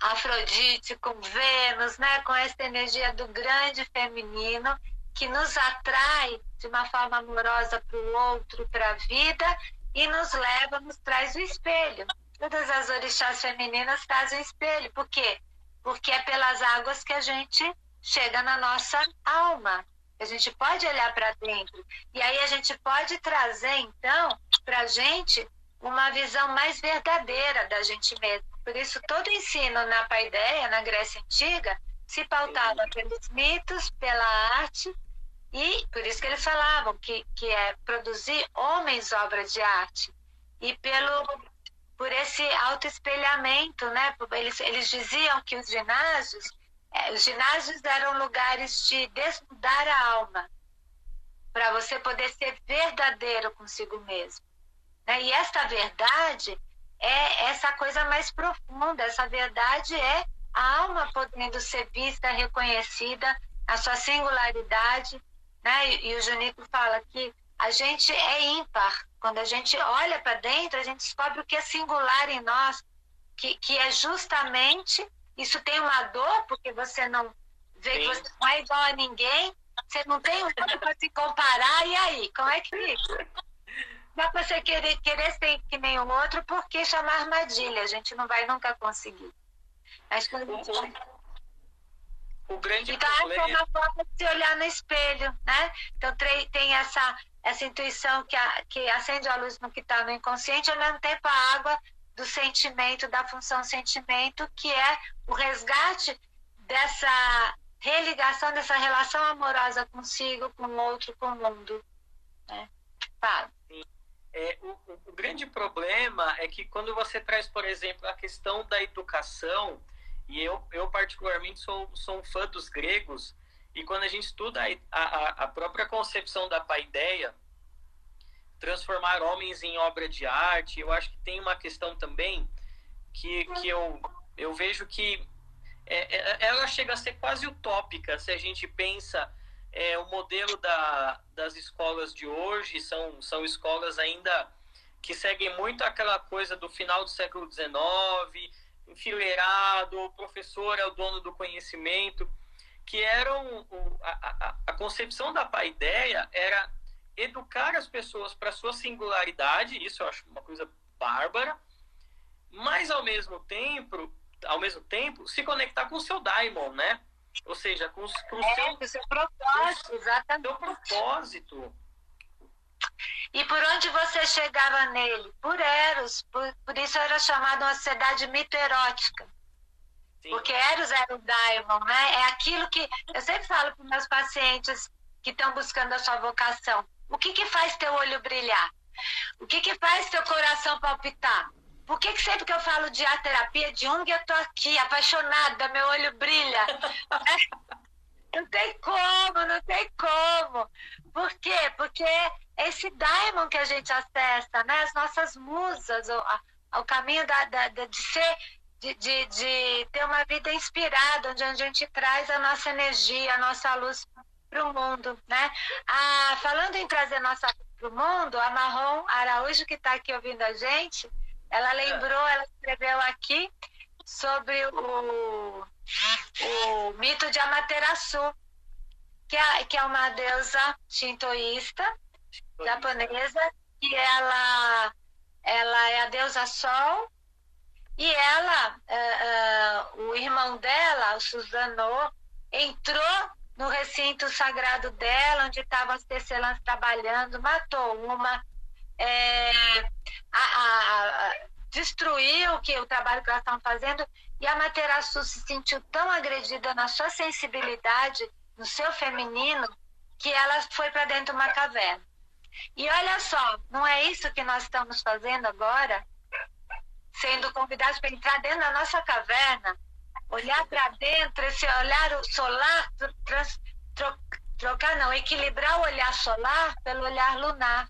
Afrodite, com Vênus, né? com essa energia do grande feminino que nos atrai de uma forma amorosa para o outro, para a vida e nos leva, nos traz o espelho. Todas as orixás femininas trazem o espelho. Por quê? Porque é pelas águas que a gente chega na nossa alma. A gente pode olhar para dentro. E aí a gente pode trazer, então, para a gente uma visão mais verdadeira da gente mesmo. Por isso, todo ensino na paideia, na Grécia Antiga, se pautava pelos mitos, pela arte, e por isso que eles falavam que, que é produzir homens obra de arte. E pelo, por esse autoespelhamento, né? Eles, eles diziam que os ginásios, é, os ginásios eram lugares de desnudar a alma, para você poder ser verdadeiro consigo mesmo. Né? E esta verdade é essa coisa mais profunda. Essa verdade é a alma podendo ser vista, reconhecida, a sua singularidade. Né? E, e o Junico fala que a gente é ímpar. Quando a gente olha para dentro, a gente descobre o que é singular em nós, que, que é justamente. Isso tem uma dor, porque você não vê Sim. que você não é igual a ninguém, você não tem um para se comparar, e aí? Como é que fica? dá para você querer, querer ser que nem o outro, porque chama armadilha, a gente não vai nunca conseguir. Mas quando a gente... O grande então, problema... é uma forma de se olhar no espelho, né? Então tem essa, essa intuição que, a, que acende a luz no que está no inconsciente, ao mesmo tempo a água do sentimento, da função sentimento, que é o resgate dessa religação, dessa relação amorosa consigo, com o outro, com o mundo. Né? Fala. É, o, o, grande problema é que quando você traz, por exemplo, a questão da educação, e eu, eu particularmente sou, sou um fã dos gregos, E quando a gente estuda a, a, a própria concepção da paideia, transformar homens em obra de arte, eu acho que tem uma questão também que, que eu, eu vejo que é, é, ela chega a ser quase utópica se a gente pensa é, o modelo da, das escolas de hoje. São, são escolas ainda que seguem muito aquela coisa do final do século XIX, enfileirado, o professor é o dono do conhecimento, que eram a, a, a concepção da paideia era educar as pessoas para sua singularidade, isso eu acho uma coisa bárbara, mas ao mesmo tempo, ao mesmo tempo, se conectar com o seu daimon, né? Ou seja, com, com o é, seu, com seu propósito, exatamente. Seu propósito. E por onde você chegava nele? Por Eros. Por, por isso era chamada uma sociedade mito-erótica. Porque Eros era o daimon, né? É aquilo que eu sempre falo para os meus pacientes que estão buscando a sua vocação. O que, que faz teu olho brilhar? O que, que faz teu coração palpitar? Por que, que sempre que eu falo de terapia de Jung, eu tô aqui, apaixonada, meu olho brilha? não tem como, não tem como. Por quê? Porque é esse daimon que a gente acessa, né? As nossas musas, o, o caminho da, da, de ser, de, de, de ter uma vida inspirada, onde a gente traz a nossa energia, a nossa luz para o mundo, né? Ah, falando em trazer nossa para o mundo, a Marrom Araújo, que está aqui ouvindo a gente, ela lembrou, ela escreveu aqui sobre o, o mito de Amaterasu, que é, que é uma deusa shintoísta japonesa, e ela, ela é a deusa Sol, e ela, uh, uh, o irmão dela, o Suzano, entrou no recinto sagrado dela, onde estavam as tecelãs trabalhando, matou uma, é, a, a, a, destruiu que, o trabalho que elas estavam fazendo, e a Materaçu se sentiu tão agredida na sua sensibilidade, no seu feminino, que ela foi para dentro de uma caverna. E olha só, não é isso que nós estamos fazendo agora? Sendo convidados para entrar dentro da nossa caverna, olhar para dentro, esse olhar solar, trans, tro, trocar, não, equilibrar o olhar solar pelo olhar lunar,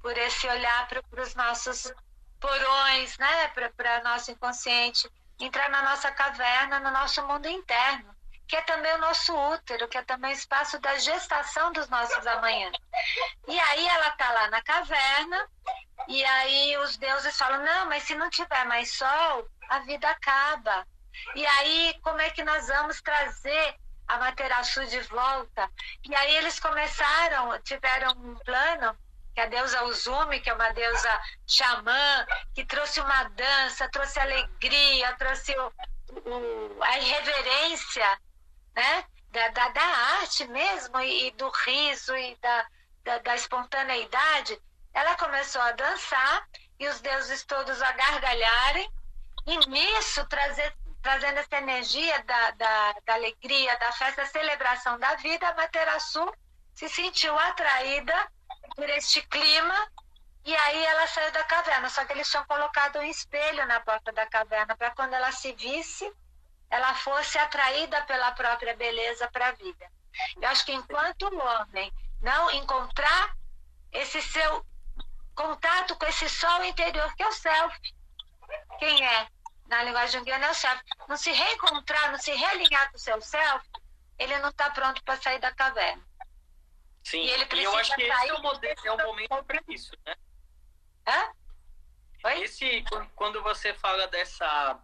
por esse olhar para os nossos porões, né, para nosso inconsciente, entrar na nossa caverna, no nosso mundo interno, que é também o nosso útero, que é também o espaço da gestação dos nossos amanhãs. E aí ela está lá na caverna, e aí os deuses falam: não, mas se não tiver mais sol, a vida acaba. E aí, como é que nós vamos trazer a Materaçu de volta? E aí eles começaram, tiveram um plano que a deusa Uzumi, que é uma deusa xamã, que trouxe uma dança, trouxe alegria, trouxe o, o, a irreverência né? Da, da, da arte mesmo, e, e, do riso e da, da, da espontaneidade. Ela começou a dançar e os deuses todos a gargalharem, e nisso trazer, trazendo essa energia da, da, da alegria, da festa, da celebração da vida, a Materaçu se sentiu atraída por este clima e aí ela saiu da caverna. Só que eles tinham colocado um espelho na porta da caverna para quando ela se visse, ela fosse atraída pela própria beleza para a vida. Eu acho que enquanto o homem não encontrar esse seu contato com esse sol interior que é o self, quem é? Na linguagem junguiana é o self. Não se reencontrar, não se realinhar com o seu self, ele não está pronto para sair da caverna. Sim, e, ele precisa e eu acho que esse é o, modelo, é o momento para isso, né? Hã? Oi? Esse, quando você fala dessa,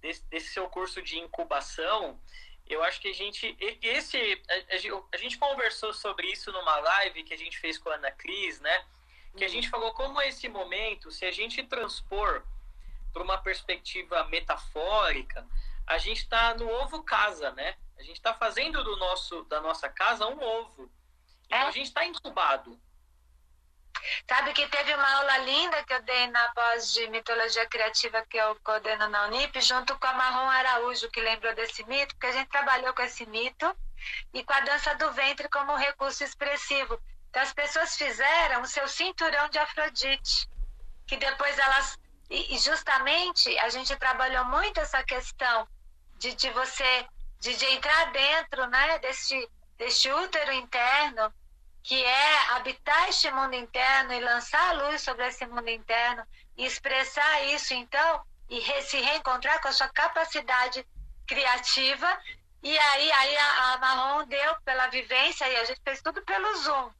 desse, desse seu curso de incubação, eu acho que a gente esse a, a, gente conversou sobre isso numa live que a gente fez com a Ana Cris, né? Que a gente falou como esse momento, se a gente transpor para uma perspectiva metafórica, a gente está no ovo casa, né? A gente está fazendo do nosso da nossa casa um ovo. Então é. a gente está incubado. Sabe que teve uma aula linda que eu dei na pós de mitologia criativa que eu coordeno na Unip, junto com a Marrom Araújo, que lembrou desse mito, porque a gente trabalhou com esse mito e com a dança do ventre como recurso expressivo. Então as pessoas fizeram o seu cinturão de Afrodite, que depois elas. E justamente a gente trabalhou muito essa questão de, de você de, de entrar dentro né, deste, deste útero interno, que é habitar este mundo interno e lançar a luz sobre esse mundo interno e expressar isso, então, e re, se reencontrar com a sua capacidade criativa. E aí, aí a, a Marrom deu pela vivência e a gente fez tudo pelo Zoom.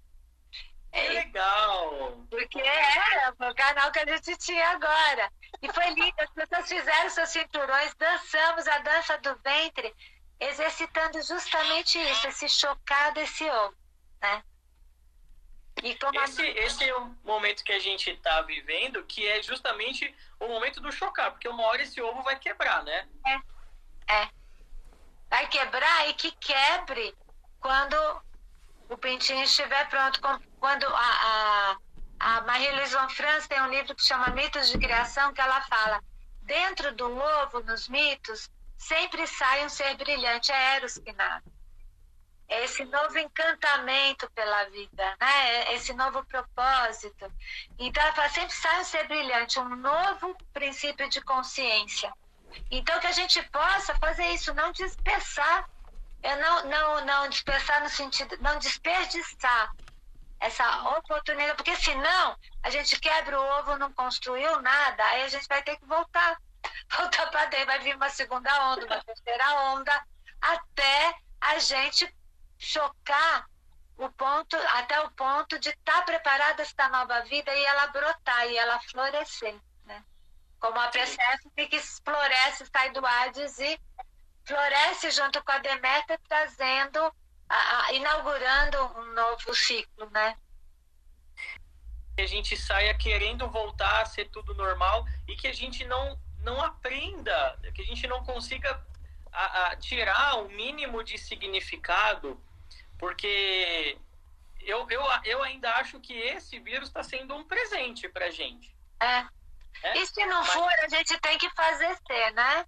Que legal! Porque era o canal que a gente tinha agora. E foi lindo, as pessoas fizeram seus cinturões, dançamos a dança do ventre, exercitando justamente isso, esse chocar desse ovo, né? E como esse, a... esse é o momento que a gente está vivendo, que é justamente o momento do chocar, porque uma hora esse ovo vai quebrar, né? É, é. Vai quebrar e que quebre quando o pintinho estiver pronto. Quando a, a, a Marie-Louise France tem um livro que chama Mitos de Criação, que ela fala, dentro do ovo, nos mitos, sempre sai um ser brilhante, é Eros que nasce. É esse novo encantamento pela vida, né? É esse novo propósito. Então, ela fala, sempre sai um ser brilhante, um novo princípio de consciência. Então, que a gente possa fazer isso, não dispersar eu não, não, não dispersar no sentido, não desperdiçar essa oportunidade, porque senão a gente quebra o ovo, não construiu nada, aí a gente vai ter que voltar, [LAUGHS] voltar para dentro, vai vir uma segunda onda, uma terceira onda, até a gente chocar o ponto, até o ponto de estar tá preparada esta nova vida e ela brotar e ela florescer, né? Como a Perséfone que floresce, sai do Hades e floresce junto com a Deméter, trazendo, a, a, inaugurando um novo ciclo, né? Que a gente saia querendo voltar a ser tudo normal e que a gente não, não aprenda, que a gente não consiga a, a tirar o mínimo de significado, porque eu, eu, eu ainda acho que esse vírus está sendo um presente para gente. É. é. E se não Mas... for, a gente tem que fazer ser, né?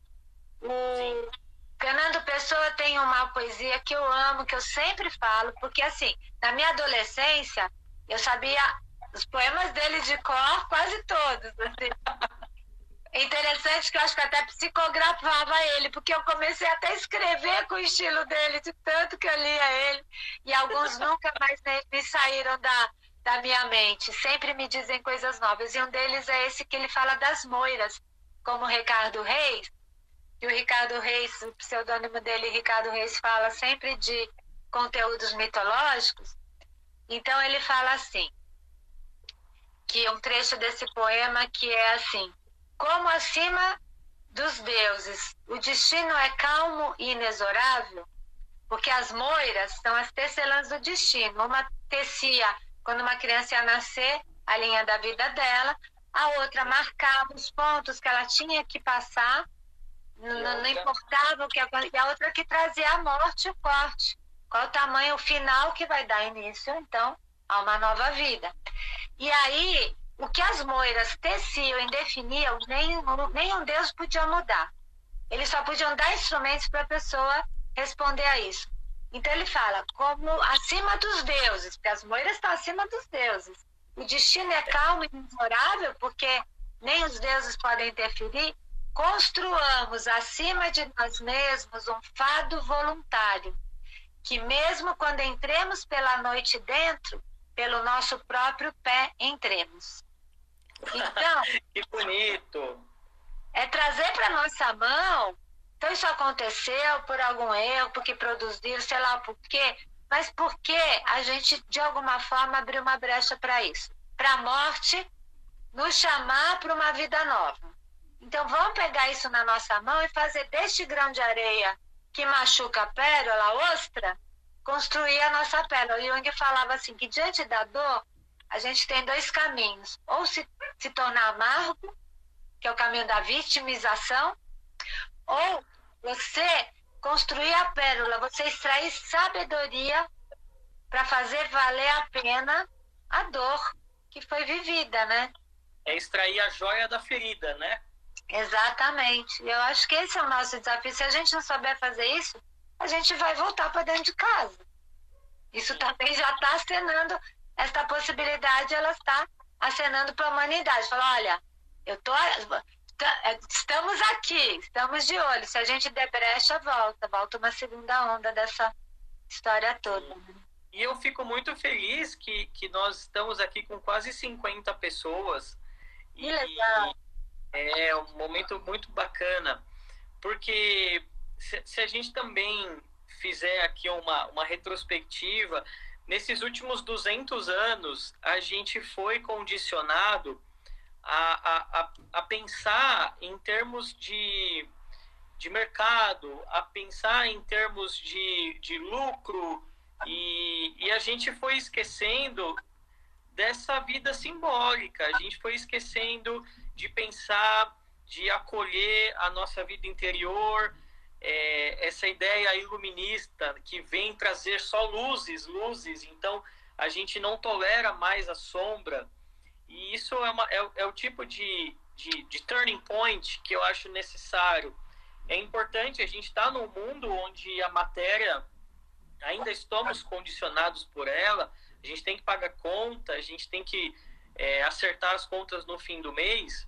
O... Sim Fernando Pessoa tem uma poesia que eu amo, que eu sempre falo, porque assim, na minha adolescência, eu sabia os poemas dele de cor, quase todos. Assim. É interessante que eu acho que até psicografava ele, porque eu comecei até a escrever com o estilo dele, de tanto que eu lia ele, e alguns [LAUGHS] nunca mais me saíram da, da minha mente. Sempre me dizem coisas novas. E um deles é esse que ele fala das moiras, como Ricardo Reis, que o Ricardo Reis, o pseudônimo dele, Ricardo Reis, fala sempre de conteúdos mitológicos. Então ele fala assim, que um trecho desse poema que é assim: como acima dos deuses o destino é calmo e inexorável, porque as moiras são as tecelãs do destino. Uma tecia quando uma criança ia nascer a linha da vida dela, a outra marcava os pontos que ela tinha que passar não, não, importava o que acontecia. A outra que trazia a morte e o corte. Qual o tamanho, o final que vai dar início, então, a uma nova vida. E aí, o que as moiras teciam e definiam, nenhum, nenhum Deus podia mudar. Eles só podiam dar instrumentos para a pessoa responder a isso. Então ele fala, como acima dos deuses, porque as moiras estão acima dos deuses. O destino é calmo e inexorável, porque nem os deuses podem interferir construamos acima de nós mesmos um fado voluntário, que mesmo quando entremos pela noite dentro, pelo nosso próprio pé entremos. Então, [LAUGHS] que bonito. É trazer para nossa mão. Então isso aconteceu por algum erro, porque produziram, sei lá por quê, mas porque a gente de alguma forma abriu uma brecha para isso, para a morte nos chamar para uma vida nova. Então vamos pegar isso na nossa mão e fazer deste grão de areia que machuca a pérola, a ostra, construir a nossa pérola. Jung falava assim que diante da dor, a gente tem dois caminhos. Ou se, se tornar amargo, que é o caminho da vitimização, ou você construir a pérola, você extrair sabedoria para fazer valer a pena a dor que foi vivida, né? É extrair a joia da ferida, né? Exatamente. Eu acho que esse é o nosso desafio. Se a gente não souber fazer isso, a gente vai voltar para dentro de casa. Isso também já está acenando, essa possibilidade ela está acenando para a humanidade. Fala, olha, eu tô, é, estamos aqui, estamos de olho. Se a gente der brecha, volta. Volta uma segunda onda dessa história toda. E eu fico muito feliz que, que nós estamos aqui com quase 50 pessoas. Que legal. É um momento muito bacana, porque se, a gente também fizer aqui uma, uma retrospectiva, nesses últimos 200 anos, a gente foi condicionado a, a, a, pensar em termos de, de mercado, a pensar em termos de, de lucro, e, e a gente foi esquecendo dessa vida simbólica, a gente foi esquecendo de pensar, de acolher a nossa vida interior, é, essa ideia iluminista que vem trazer só luzes, luzes, então a gente não tolera mais a sombra, e isso é, uma, é, é o tipo de, de, de, turning point que eu acho necessário. É importante, a gente está num mundo onde a matéria, ainda estamos condicionados por ela, a gente tem que pagar conta, a gente tem que é, acertar as contas no fim do mês,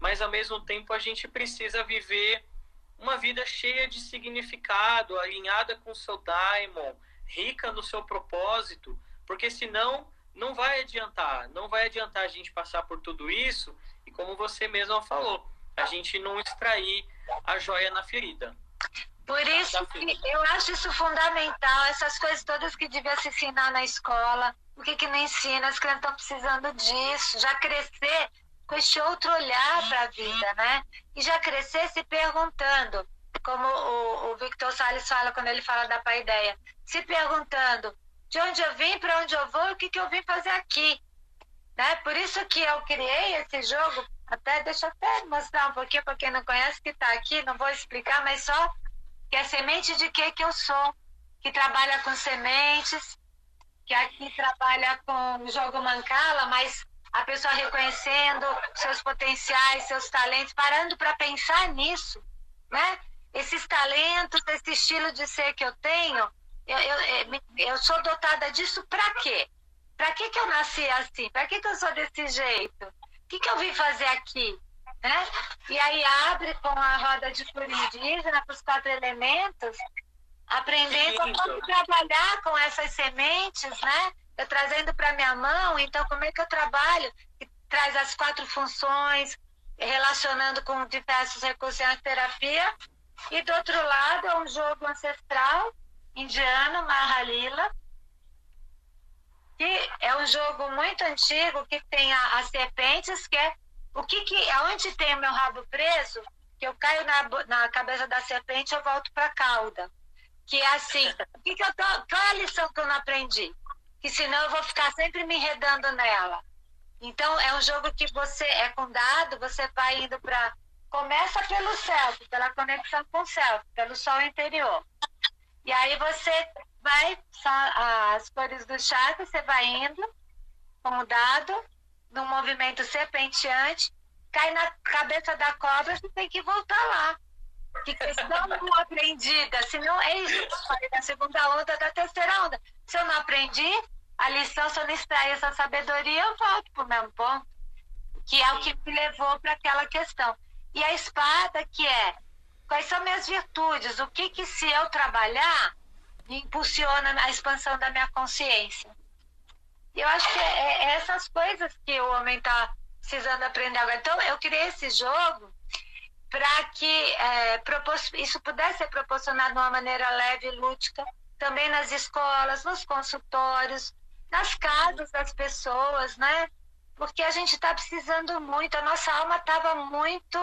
mas ao mesmo tempo a gente precisa viver uma vida cheia de significado, alinhada com o seu daimon, rica no seu propósito, porque senão não vai adiantar, não vai adiantar a gente passar por tudo isso e como você mesma falou, a gente não extrair a joia na ferida. Por isso que eu acho isso fundamental, essas coisas todas que devia se ensinar na escola, o que que não ensina, as crianças estão precisando disso, já crescer com este outro olhar para a vida, né? E já crescer se perguntando, como o, o Victor Salles fala quando ele fala da paideia, se perguntando de onde eu vim, para onde eu vou, o que, que eu vim fazer aqui. Né? Por isso que eu criei esse jogo, até deixa eu até mostrar um pouquinho para quem não conhece que está aqui, não vou explicar, mas só que é semente de que que eu sou, que trabalha com sementes, que aqui trabalha com o jogo Mancala, mas a pessoa reconhecendo seus potenciais, seus talentos, parando para pensar nisso, né? Esses talentos, esse estilo de ser que eu tenho, eu, eu, é, eu sou dotada disso para quê? Para que, que eu nasci assim? Para que, que eu sou desse jeito? O que, que eu vim fazer aqui? Né? E aí abre com a roda de cura indígena os quatro elementos, aprender como trabalhar com essas sementes, né? Eu trazendo para minha mão, então como é que eu trabalho? Que traz as quatro funções, relacionando com diversos recursos de terapia. E do outro lado é um jogo ancestral indiano Mahalila, que é um jogo muito antigo que tem a, as serpentes, que é o que que aonde tem o meu rabo preso, que eu caio na, na cabeça da serpente, eu volto para a cauda. Que é assim, o que que eu tô, qual é a lição que eu não aprendi? Que senão eu vou ficar sempre me enredando nela. Então é um jogo que você é com dado, você vai indo para começa pelo self, pela conexão com o self, pelo sol interior. E aí você vai, as cores do chakra, você vai indo, como dado, num movimento serpenteante, cai na cabeça da cobra, você tem que voltar lá. Que questão não aprendida, senão é isso falei da segunda onda, da terceira onda. Se eu não aprendi a lição, se eu não extrair essa sabedoria, eu volto para o mesmo ponto, que é o que me levou para aquela questão. E a espada, que é Quais são minhas virtudes? O que, que se eu trabalhar, impulsiona a expansão da minha consciência? Eu acho que é, é essas coisas que o homem está precisando aprender agora. Então, eu criei esse jogo para que é, isso pudesse ser proporcionado de uma maneira leve e lúdica, também nas escolas, nos consultórios, nas casas das pessoas, né? Porque a gente está precisando muito, a nossa alma estava muito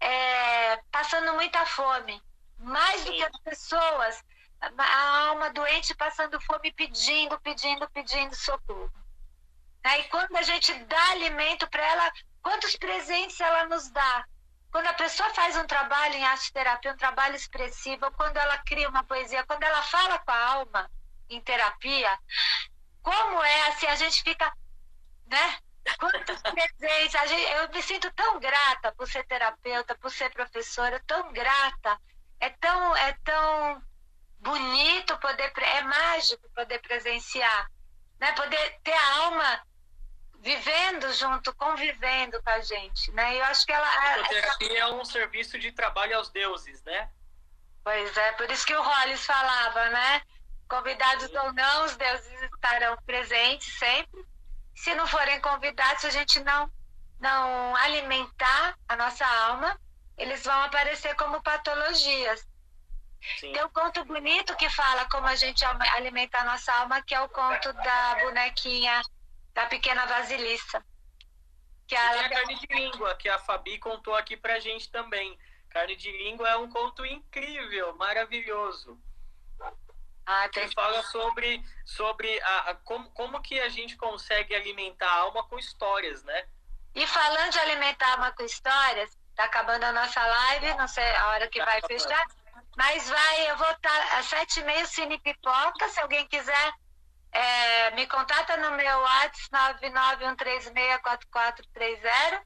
é, passando muita fome. Mais Sim. do que as pessoas, a alma doente passando fome, pedindo, pedindo, pedindo socorro. Aí quando a gente dá alimento para ela, quantos presentes ela nos dá? Quando a pessoa faz um trabalho em arte terapia, um trabalho expressivo, quando ela cria uma poesia, quando ela fala com a alma em terapia, como é assim, a gente fica, né? Quantos [LAUGHS] presentes! eu me sinto tão grata por ser terapeuta, por ser professora, tão grata. É tão, é tão bonito poder, é mágico poder presenciar, né? Poder ter a alma vivendo junto, convivendo com a gente, né? Eu acho que ela... A psicoterapia é um serviço de trabalho aos deuses, né? Pois é, por isso que o Hollis falava, né? Convidados ou não, os deuses estarão presentes sempre. Se não forem convidados, se a gente não, não alimentar a nossa alma, eles vão aparecer como patologias. Sim. Tem um conto bonito que fala como a gente alimenta a nossa alma, que é o conto da bonequinha da pequena vasilissa. Que ela... Tem a carne de língua, que a Fabi contou aqui pra gente também. Carne de língua é um conto incrível, maravilhoso. Ah. Que fala sobre, sobre a, a, como, como que a gente consegue alimentar a alma com histórias, né? E falando de alimentar a alma com histórias, tá acabando a nossa live, não sei a hora que tá vai acabando. fechar. Mas vai, eu vou estar às sete e meia, Cine Pipoca. Se alguém quiser, é, me contata no meu WhatsApp 991364430,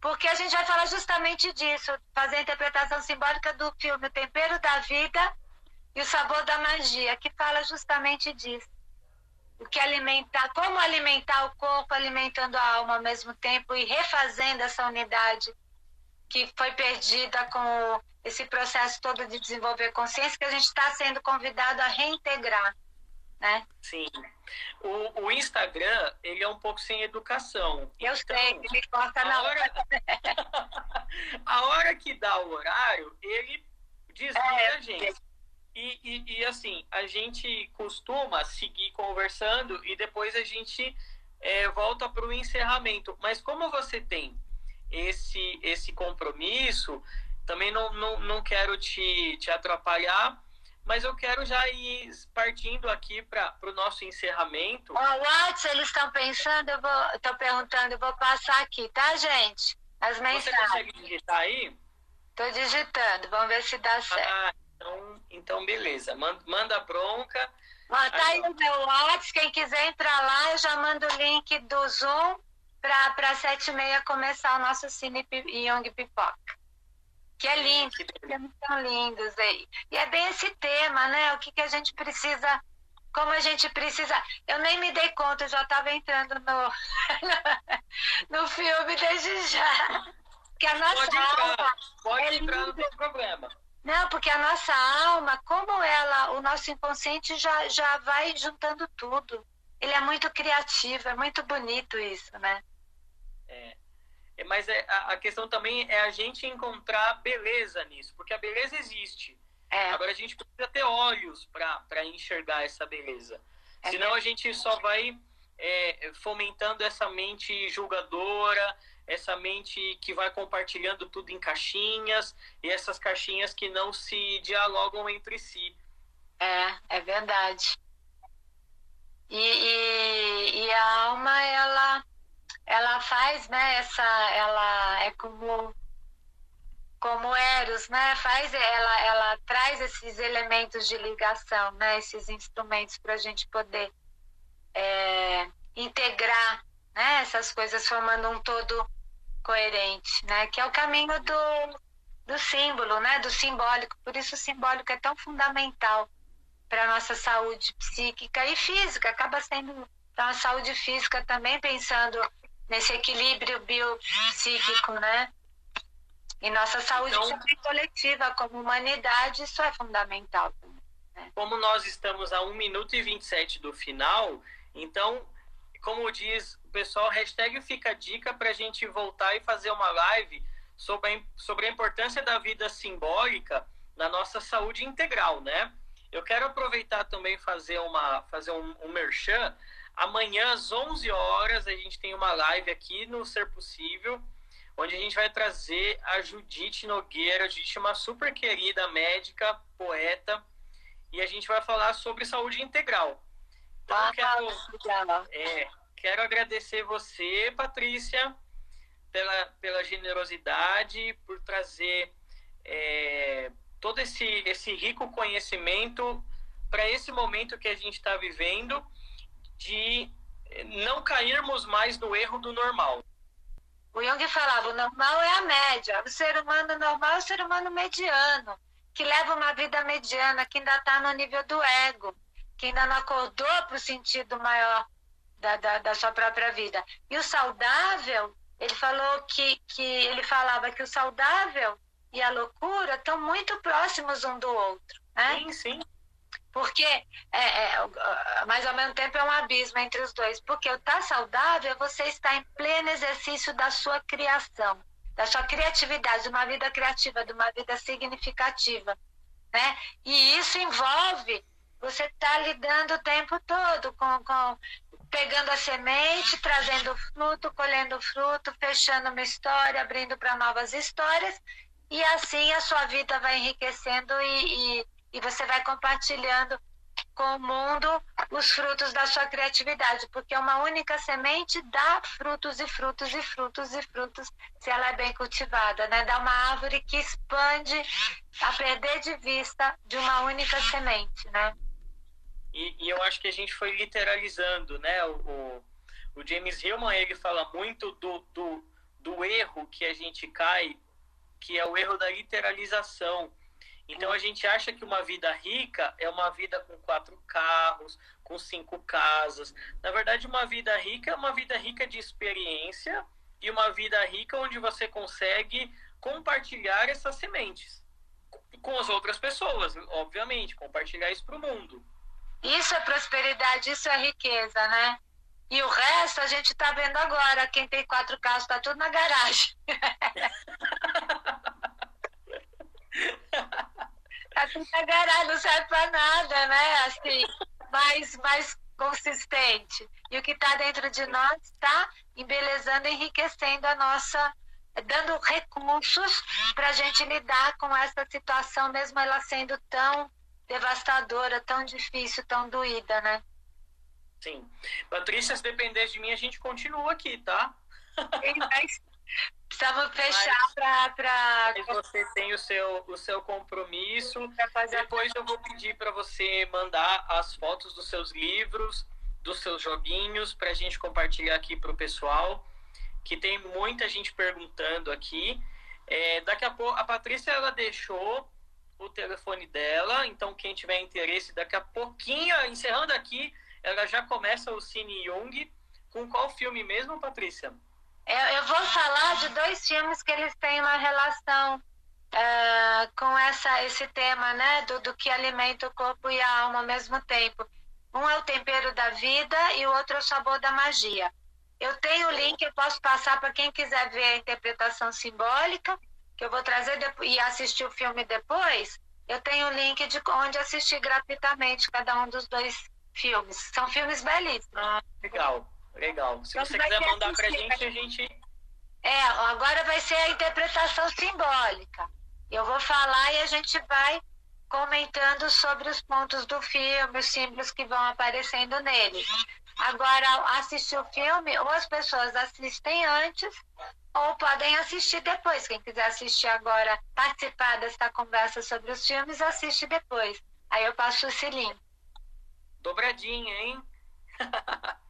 porque a gente vai falar justamente disso, fazer a interpretação simbólica do filme O Tempero da Vida e o Sabor da Magia, que fala justamente disso. O que alimentar, como alimentar o corpo, alimentando a alma ao mesmo tempo e refazendo essa unidade que foi perdida com esse processo todo de desenvolver consciência que a gente está sendo convidado a reintegrar, né? Sim. O, o, Instagram, ele é um pouco sem educação. Eu então, sei, ele corta na hora. [LAUGHS] a hora que dá o horário, ele desliga é, a gente. E, e, e, assim, a gente costuma seguir conversando e depois a gente é, volta para o encerramento. Mas como você tem esse, esse compromisso, também não, não, não quero te, te atrapalhar, mas eu quero já ir partindo aqui para o nosso encerramento. O WhatsApp, eles estão pensando, eu vou, estão perguntando, eu vou passar aqui, tá, gente? As mensagens. Você consegue digitar aí? Estou digitando, vamos ver se dá certo. Ah, então, então beleza. Manda, manda bronca. Ó, tá aí o meu WhatsApp, quem quiser entrar lá, eu já mando o link do Zoom para sete e meia começar o nosso Cine Young Pipoca que é lindo, que tão lindos aí. E é bem esse tema, né? O que, que a gente precisa, como a gente precisa. Eu nem me dei conta, eu já estava entrando no, [LAUGHS] no filme desde já. Que a nossa pode entrar, alma pode é entrar, não tem problema. Não, porque a nossa alma, como ela, o nosso inconsciente já, já vai juntando tudo. Ele é muito criativo, é muito bonito isso, né? É. É, mas é, a, a, questão também é a gente encontrar beleza nisso, porque a beleza existe. É. Agora a gente precisa ter olhos para enxergar essa beleza. É Senão a gente só vai é, fomentando essa mente julgadora, essa mente que vai compartilhando tudo em caixinhas e essas caixinhas que não se dialogam entre si. É, é verdade. E, e, e a alma, ela ela faz, né, essa, ela é como como Eros, né, faz, ela, ela traz esses elementos de ligação, né, esses instrumentos para a gente poder é, integrar, né, essas coisas formando um todo coerente, né, que é o caminho do, do símbolo, né, do simbólico. Por isso o simbólico é tão fundamental para nossa saúde psíquica e física, acaba sendo para a saúde física também pensando nesse equilíbrio biopsíquico, né? E nossa saúde então, coletiva, como humanidade, isso é fundamental. Né? Como nós estamos a 1 minuto e 27 do final, então, como diz o pessoal, hashtag fica a dica para a gente voltar e fazer uma live sobre a, sobre a importância da vida simbólica na nossa saúde integral, né? Eu quero aproveitar também fazer uma fazer um, um merchan Amanhã, às 11 horas, a gente tem uma live aqui no Ser Possível, onde a gente vai trazer a Judite Nogueira. A Judite é uma super querida médica, poeta, e a gente vai falar sobre saúde integral. Então, ah, quero, é, quero agradecer você, Patrícia, pela, pela generosidade, por trazer é, todo esse, esse rico conhecimento para esse momento que a gente está vivendo de não cairmos mais no erro do normal. O Jung falava, o normal é a média. O ser humano normal é o ser humano mediano, que leva uma vida mediana, que ainda está no nível do ego, que ainda não acordou para o sentido maior da, da, da sua própria vida. E o saudável, ele falou que, que ele falava que o saudável e a loucura estão muito próximos um do outro. Né? Sim, sim. Porque, é, é, mas ao mesmo tempo é um abismo entre os dois. Porque estar tá saudável, você está em pleno exercício da sua criação, da sua criatividade, de uma vida criativa, de uma vida significativa. Né? E isso envolve você estar tá lidando o tempo todo com, com pegando a semente, trazendo fruto, colhendo fruto, fechando uma história, abrindo para novas histórias. E assim a sua vida vai enriquecendo e, e e você vai compartilhando com o mundo os frutos da sua criatividade, porque uma única semente dá frutos e frutos e frutos e frutos se ela é bem cultivada, né? Dá uma árvore que expande a perder de vista de uma única semente, né? E, e eu acho que a gente foi literalizando, né? O, o, o James Hillman ele fala muito do, do, do erro que a gente cai, que é o erro da literalização então a gente acha que uma vida rica é uma vida com quatro carros, com cinco casas. Na verdade, uma vida rica é uma vida rica de experiência e uma vida rica onde você consegue compartilhar essas sementes com as outras pessoas, obviamente, compartilhar isso para o mundo. Isso é prosperidade, isso é riqueza, né? E o resto a gente está vendo agora. Quem tem quatro carros está tudo na garagem. [LAUGHS] tá tudo agarrado, não serve para nada, né? Assim, [LAUGHS] mais, mais consistente. E o que está dentro de nós está embelezando, enriquecendo a nossa, dando recursos para a gente lidar com essa situação, mesmo ela sendo tão devastadora, tão difícil, tão doída, né? Sim. Patrícia, se depender de mim, a gente continua aqui, tá? Mas [LAUGHS] Precisamos fechar para. Você tem o seu, o seu compromisso. Depois eu vou pedir para você mandar as fotos dos seus livros, dos seus joguinhos, para a gente compartilhar aqui para o pessoal, que tem muita gente perguntando aqui. É, daqui a pouco, a Patrícia ela deixou o telefone dela, então quem tiver interesse, daqui a pouquinho, encerrando aqui, ela já começa o Cine Jung. Com qual filme mesmo, Patrícia? Eu, eu vou falar de dois filmes que eles têm uma relação uh, com essa, esse tema, né? Do, do que alimenta o corpo e a alma ao mesmo tempo. Um é o tempero da vida e o outro é o sabor da magia. Eu tenho o link, eu posso passar para quem quiser ver a interpretação simbólica, que eu vou trazer e assistir o filme depois. Eu tenho o link de onde assistir gratuitamente cada um dos dois filmes. São filmes belíssimos. Ah, legal. Legal. Se então, você quiser mandar para a gente, a gente. É, agora vai ser a interpretação simbólica. Eu vou falar e a gente vai comentando sobre os pontos do filme, os símbolos que vão aparecendo nele. Agora, assistir o filme, ou as pessoas assistem antes, ou podem assistir depois. Quem quiser assistir agora, participar dessa conversa sobre os filmes, assiste depois. Aí eu passo esse link. Dobradinha, hein?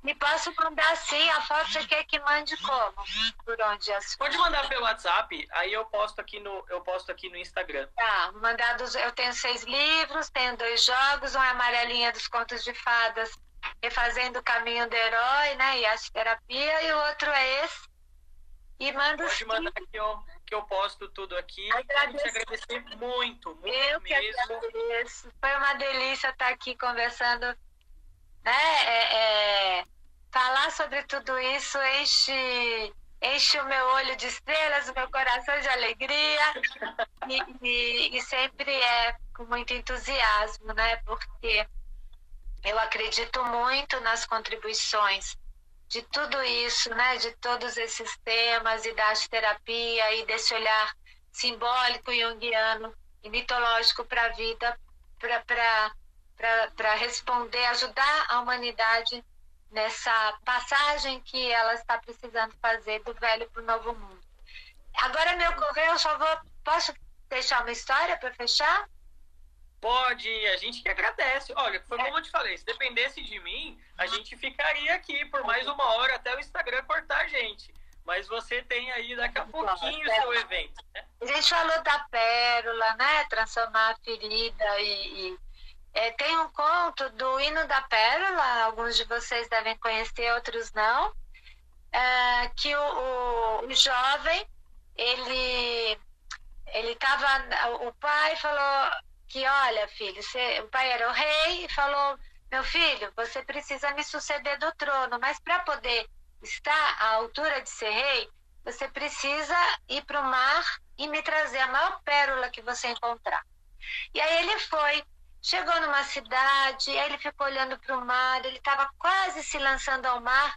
Me posso mandar sim, a foto você quer que mande como? Por onde? As... Pode mandar pelo WhatsApp, aí eu posto aqui no, eu posto aqui no Instagram. Tá, mandar dos, eu tenho seis livros, tenho dois jogos, um é Amarelinha dos Contos de Fadas, refazendo o caminho do herói, né? E a terapia, e o outro é esse. E manda Pode mandar que eu, que eu posto tudo aqui. Agradeço. Quero te agradecer muito, muito eu mesmo. Que agradeço. Foi uma delícia estar aqui conversando né? É, é, falar sobre tudo isso enche, enche o meu olho de estrelas, o meu coração de alegria e, e, e sempre é com muito entusiasmo, né? Porque eu acredito muito nas contribuições de tudo isso, né? De todos esses temas e da terapia e desse olhar simbólico junguiano e mitológico para a vida, para para responder, ajudar a humanidade nessa passagem que ela está precisando fazer do velho para o novo mundo. Agora me ocorreu, eu só vou. Posso deixar uma história para fechar? Pode, a gente que agradece. Olha, foi como eu te falei, se dependesse de mim, a gente ficaria aqui por mais uma hora até o Instagram cortar a gente. Mas você tem aí daqui a pouquinho o seu evento. Né? A gente falou da pérola, né? Transformar a ferida e, e é, tem um conto do Hino da Pérola, alguns de vocês devem conhecer, outros não, é, que o, o, o, jovem, ele ele estava, o pai falou que, olha, filho, você, o pai era o rei e falou, meu filho, você precisa me suceder do trono, mas para poder estar à altura de ser rei, você precisa ir para o mar e me trazer a maior pérola que você encontrar. E aí ele foi, chegou numa cidade, aí ele ficou olhando para o mar, ele estava quase se lançando ao mar,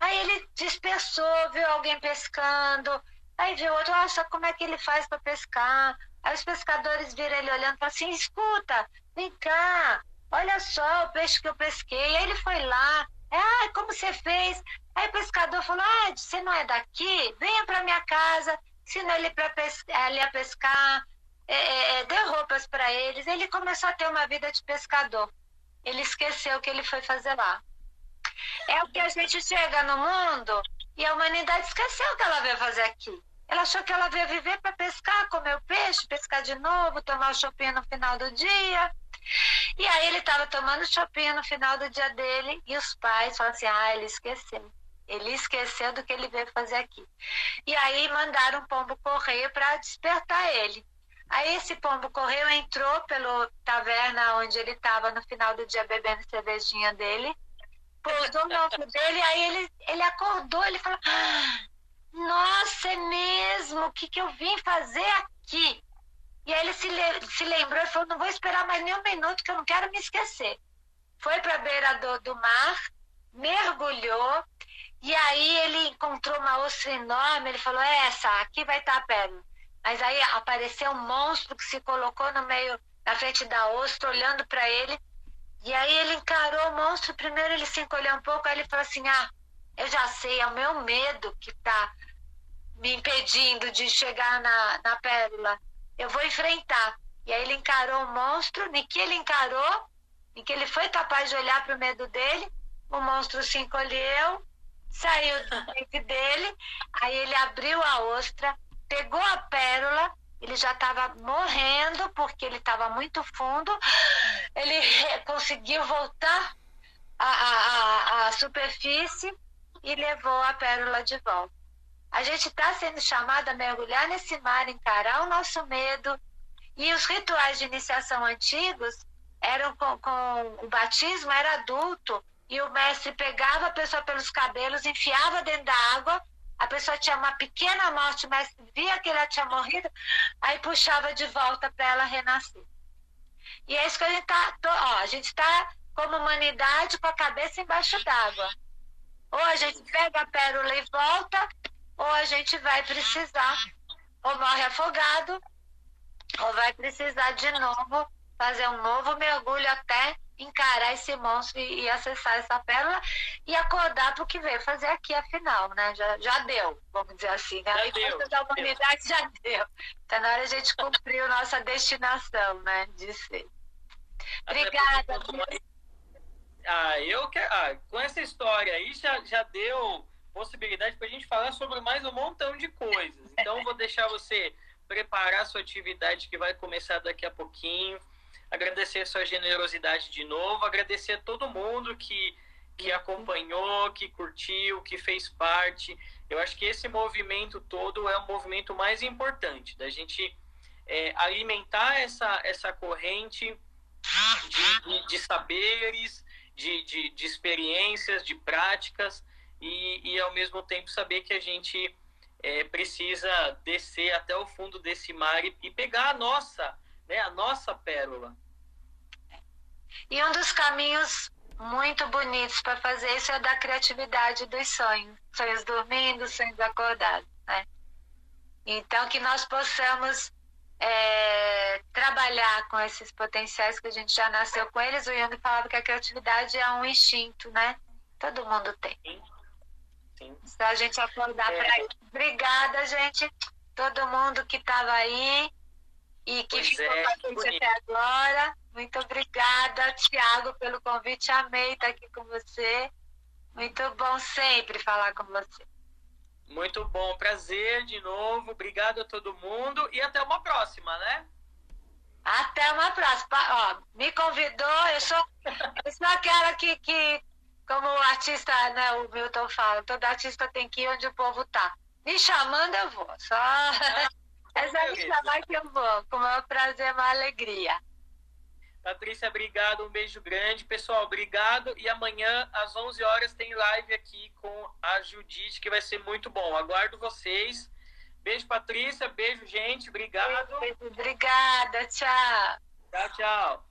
aí ele dispersou, viu alguém pescando, aí viu outro, nossa, como é que ele faz para pescar? Aí os pescadores viram ele olhando e falaram assim, escuta, vem cá, olha só o peixe que eu pesquei. Aí ele foi lá, ah, como você fez? Aí o pescador falou, ah, você não é daqui? Venha para minha casa, ensina ele, pescar, ele a pescar, é, é, é, dê roupas para eles. Ele começou a ter uma vida de pescador. Ele esqueceu o que ele foi fazer lá. É o que a gente chega no mundo e a humanidade esqueceu o que ela veio fazer aqui. Ela achou que ela veio viver para pescar, comer o peixe, pescar de novo, tomar o shopping no final do dia. E aí ele estava tomando shopping no final do dia dele e os pais falaram assim: ah, ele esqueceu. Ele esqueceu do que ele veio fazer aqui. E aí mandaram um pombo correio para despertar ele. Aí esse pombo correio entrou pelo taverna onde ele estava no final do dia bebendo cervejinha dele, pousou no ombro [LAUGHS] dele, aí ele, ele acordou, ele falou: ah, Nossa, é mesmo? O que, que eu vim fazer aqui? E aí ele se, se lembrou e falou: Não vou esperar mais nem um minuto, que eu não quero me esquecer. Foi para a beira do, do mar, mergulhou, e aí ele encontrou uma ostra enorme. Ele falou: é Essa, aqui vai estar a perna. Mas aí apareceu um monstro que se colocou no meio, na frente da ostra, olhando para ele. E aí ele encarou o monstro. Primeiro ele se encolheu um pouco, aí ele falou assim: Ah, eu já sei, é o meu medo que está me impedindo de chegar na, na pérola. Eu vou enfrentar. E aí ele encarou o monstro, nem que ele encarou, em que ele foi capaz de olhar para o medo dele, o monstro se encolheu, saiu do [LAUGHS] dente dele, aí ele abriu a ostra, pegou a pérola, ele já estava morrendo porque ele estava muito fundo, ele conseguiu voltar à, à, à superfície e levou a pérola de volta. A gente está sendo chamado a mergulhar nesse mar, encarar o nosso medo. E os rituais de iniciação antigos eram com, com o batismo era adulto e o mestre pegava a pessoa pelos cabelos, enfiava dentro da água, a pessoa tinha uma pequena morte, mestre via que ela tinha morrido, aí puxava de volta para ela renascer. E é isso que a gente está, a gente está como humanidade com a cabeça embaixo d'água. Ou a gente pega a pérola e volta, ou a gente vai precisar, ou morre afogado, ou vai precisar de novo fazer um novo mergulho até encarar esse monstro e, e acessar essa pérola e acordar para o que veio fazer aqui, afinal, né? Já, já deu, vamos dizer assim. Né? Já deu, da humanidade deu. já deu. Está na hora de a gente cumprir nossa destinação, né? De ser. Obrigada. Ah, eu quero. Ah, com essa história aí já, já deu possibilidade para a gente falar sobre mais um montão de coisas. Então, vou deixar você preparar a sua atividade que vai começar daqui a pouquinho agradecer a sua generosidade de novo, agradecer a todo mundo que, que acompanhou, que curtiu, que fez parte. Eu acho que esse movimento todo é o movimento mais importante, da gente é, alimentar essa, essa corrente de, de, de saberes, de, de, de, experiências, de práticas, e, e ao mesmo tempo saber que a gente é, precisa descer até o fundo desse mar e, e pegar a nossa né, a nossa pérola. E um dos caminhos muito bonitos para fazer isso é da criatividade dos sonhos, sonhos dormindo, sonhos acordados, né? Então que nós possamos é, trabalhar com esses potenciais que a gente já nasceu com eles. O Jung falava que a criatividade é um instinto, né? Todo mundo tem. Sim. Sim. Então a gente acordar é. para isso. Obrigada, gente. Todo mundo que estava aí e que pois ficou é, com a gente até agora. Muito obrigada, Tiago, pelo convite. Amei estar aqui com você. Muito bom sempre falar com você. Muito bom, prazer de novo. Obrigado a todo mundo e até uma próxima, né? Até uma próxima. Ó, me convidou, eu sou, eu sou aquela que, que, como o artista, né, o Milton fala, todo artista tem que ir onde o povo tá. Me chamando, eu vou. Só. É só me chamar que eu vou. Com o maior prazer, uma alegria. Patrícia, obrigado, um beijo grande. Pessoal, obrigado. E amanhã, às 11 horas, tem live aqui com a Judite, que vai ser muito bom. Aguardo vocês. Beijo, Patrícia. Beijo, gente. Obrigado. Obrigada. Tchau. Tchau, tchau.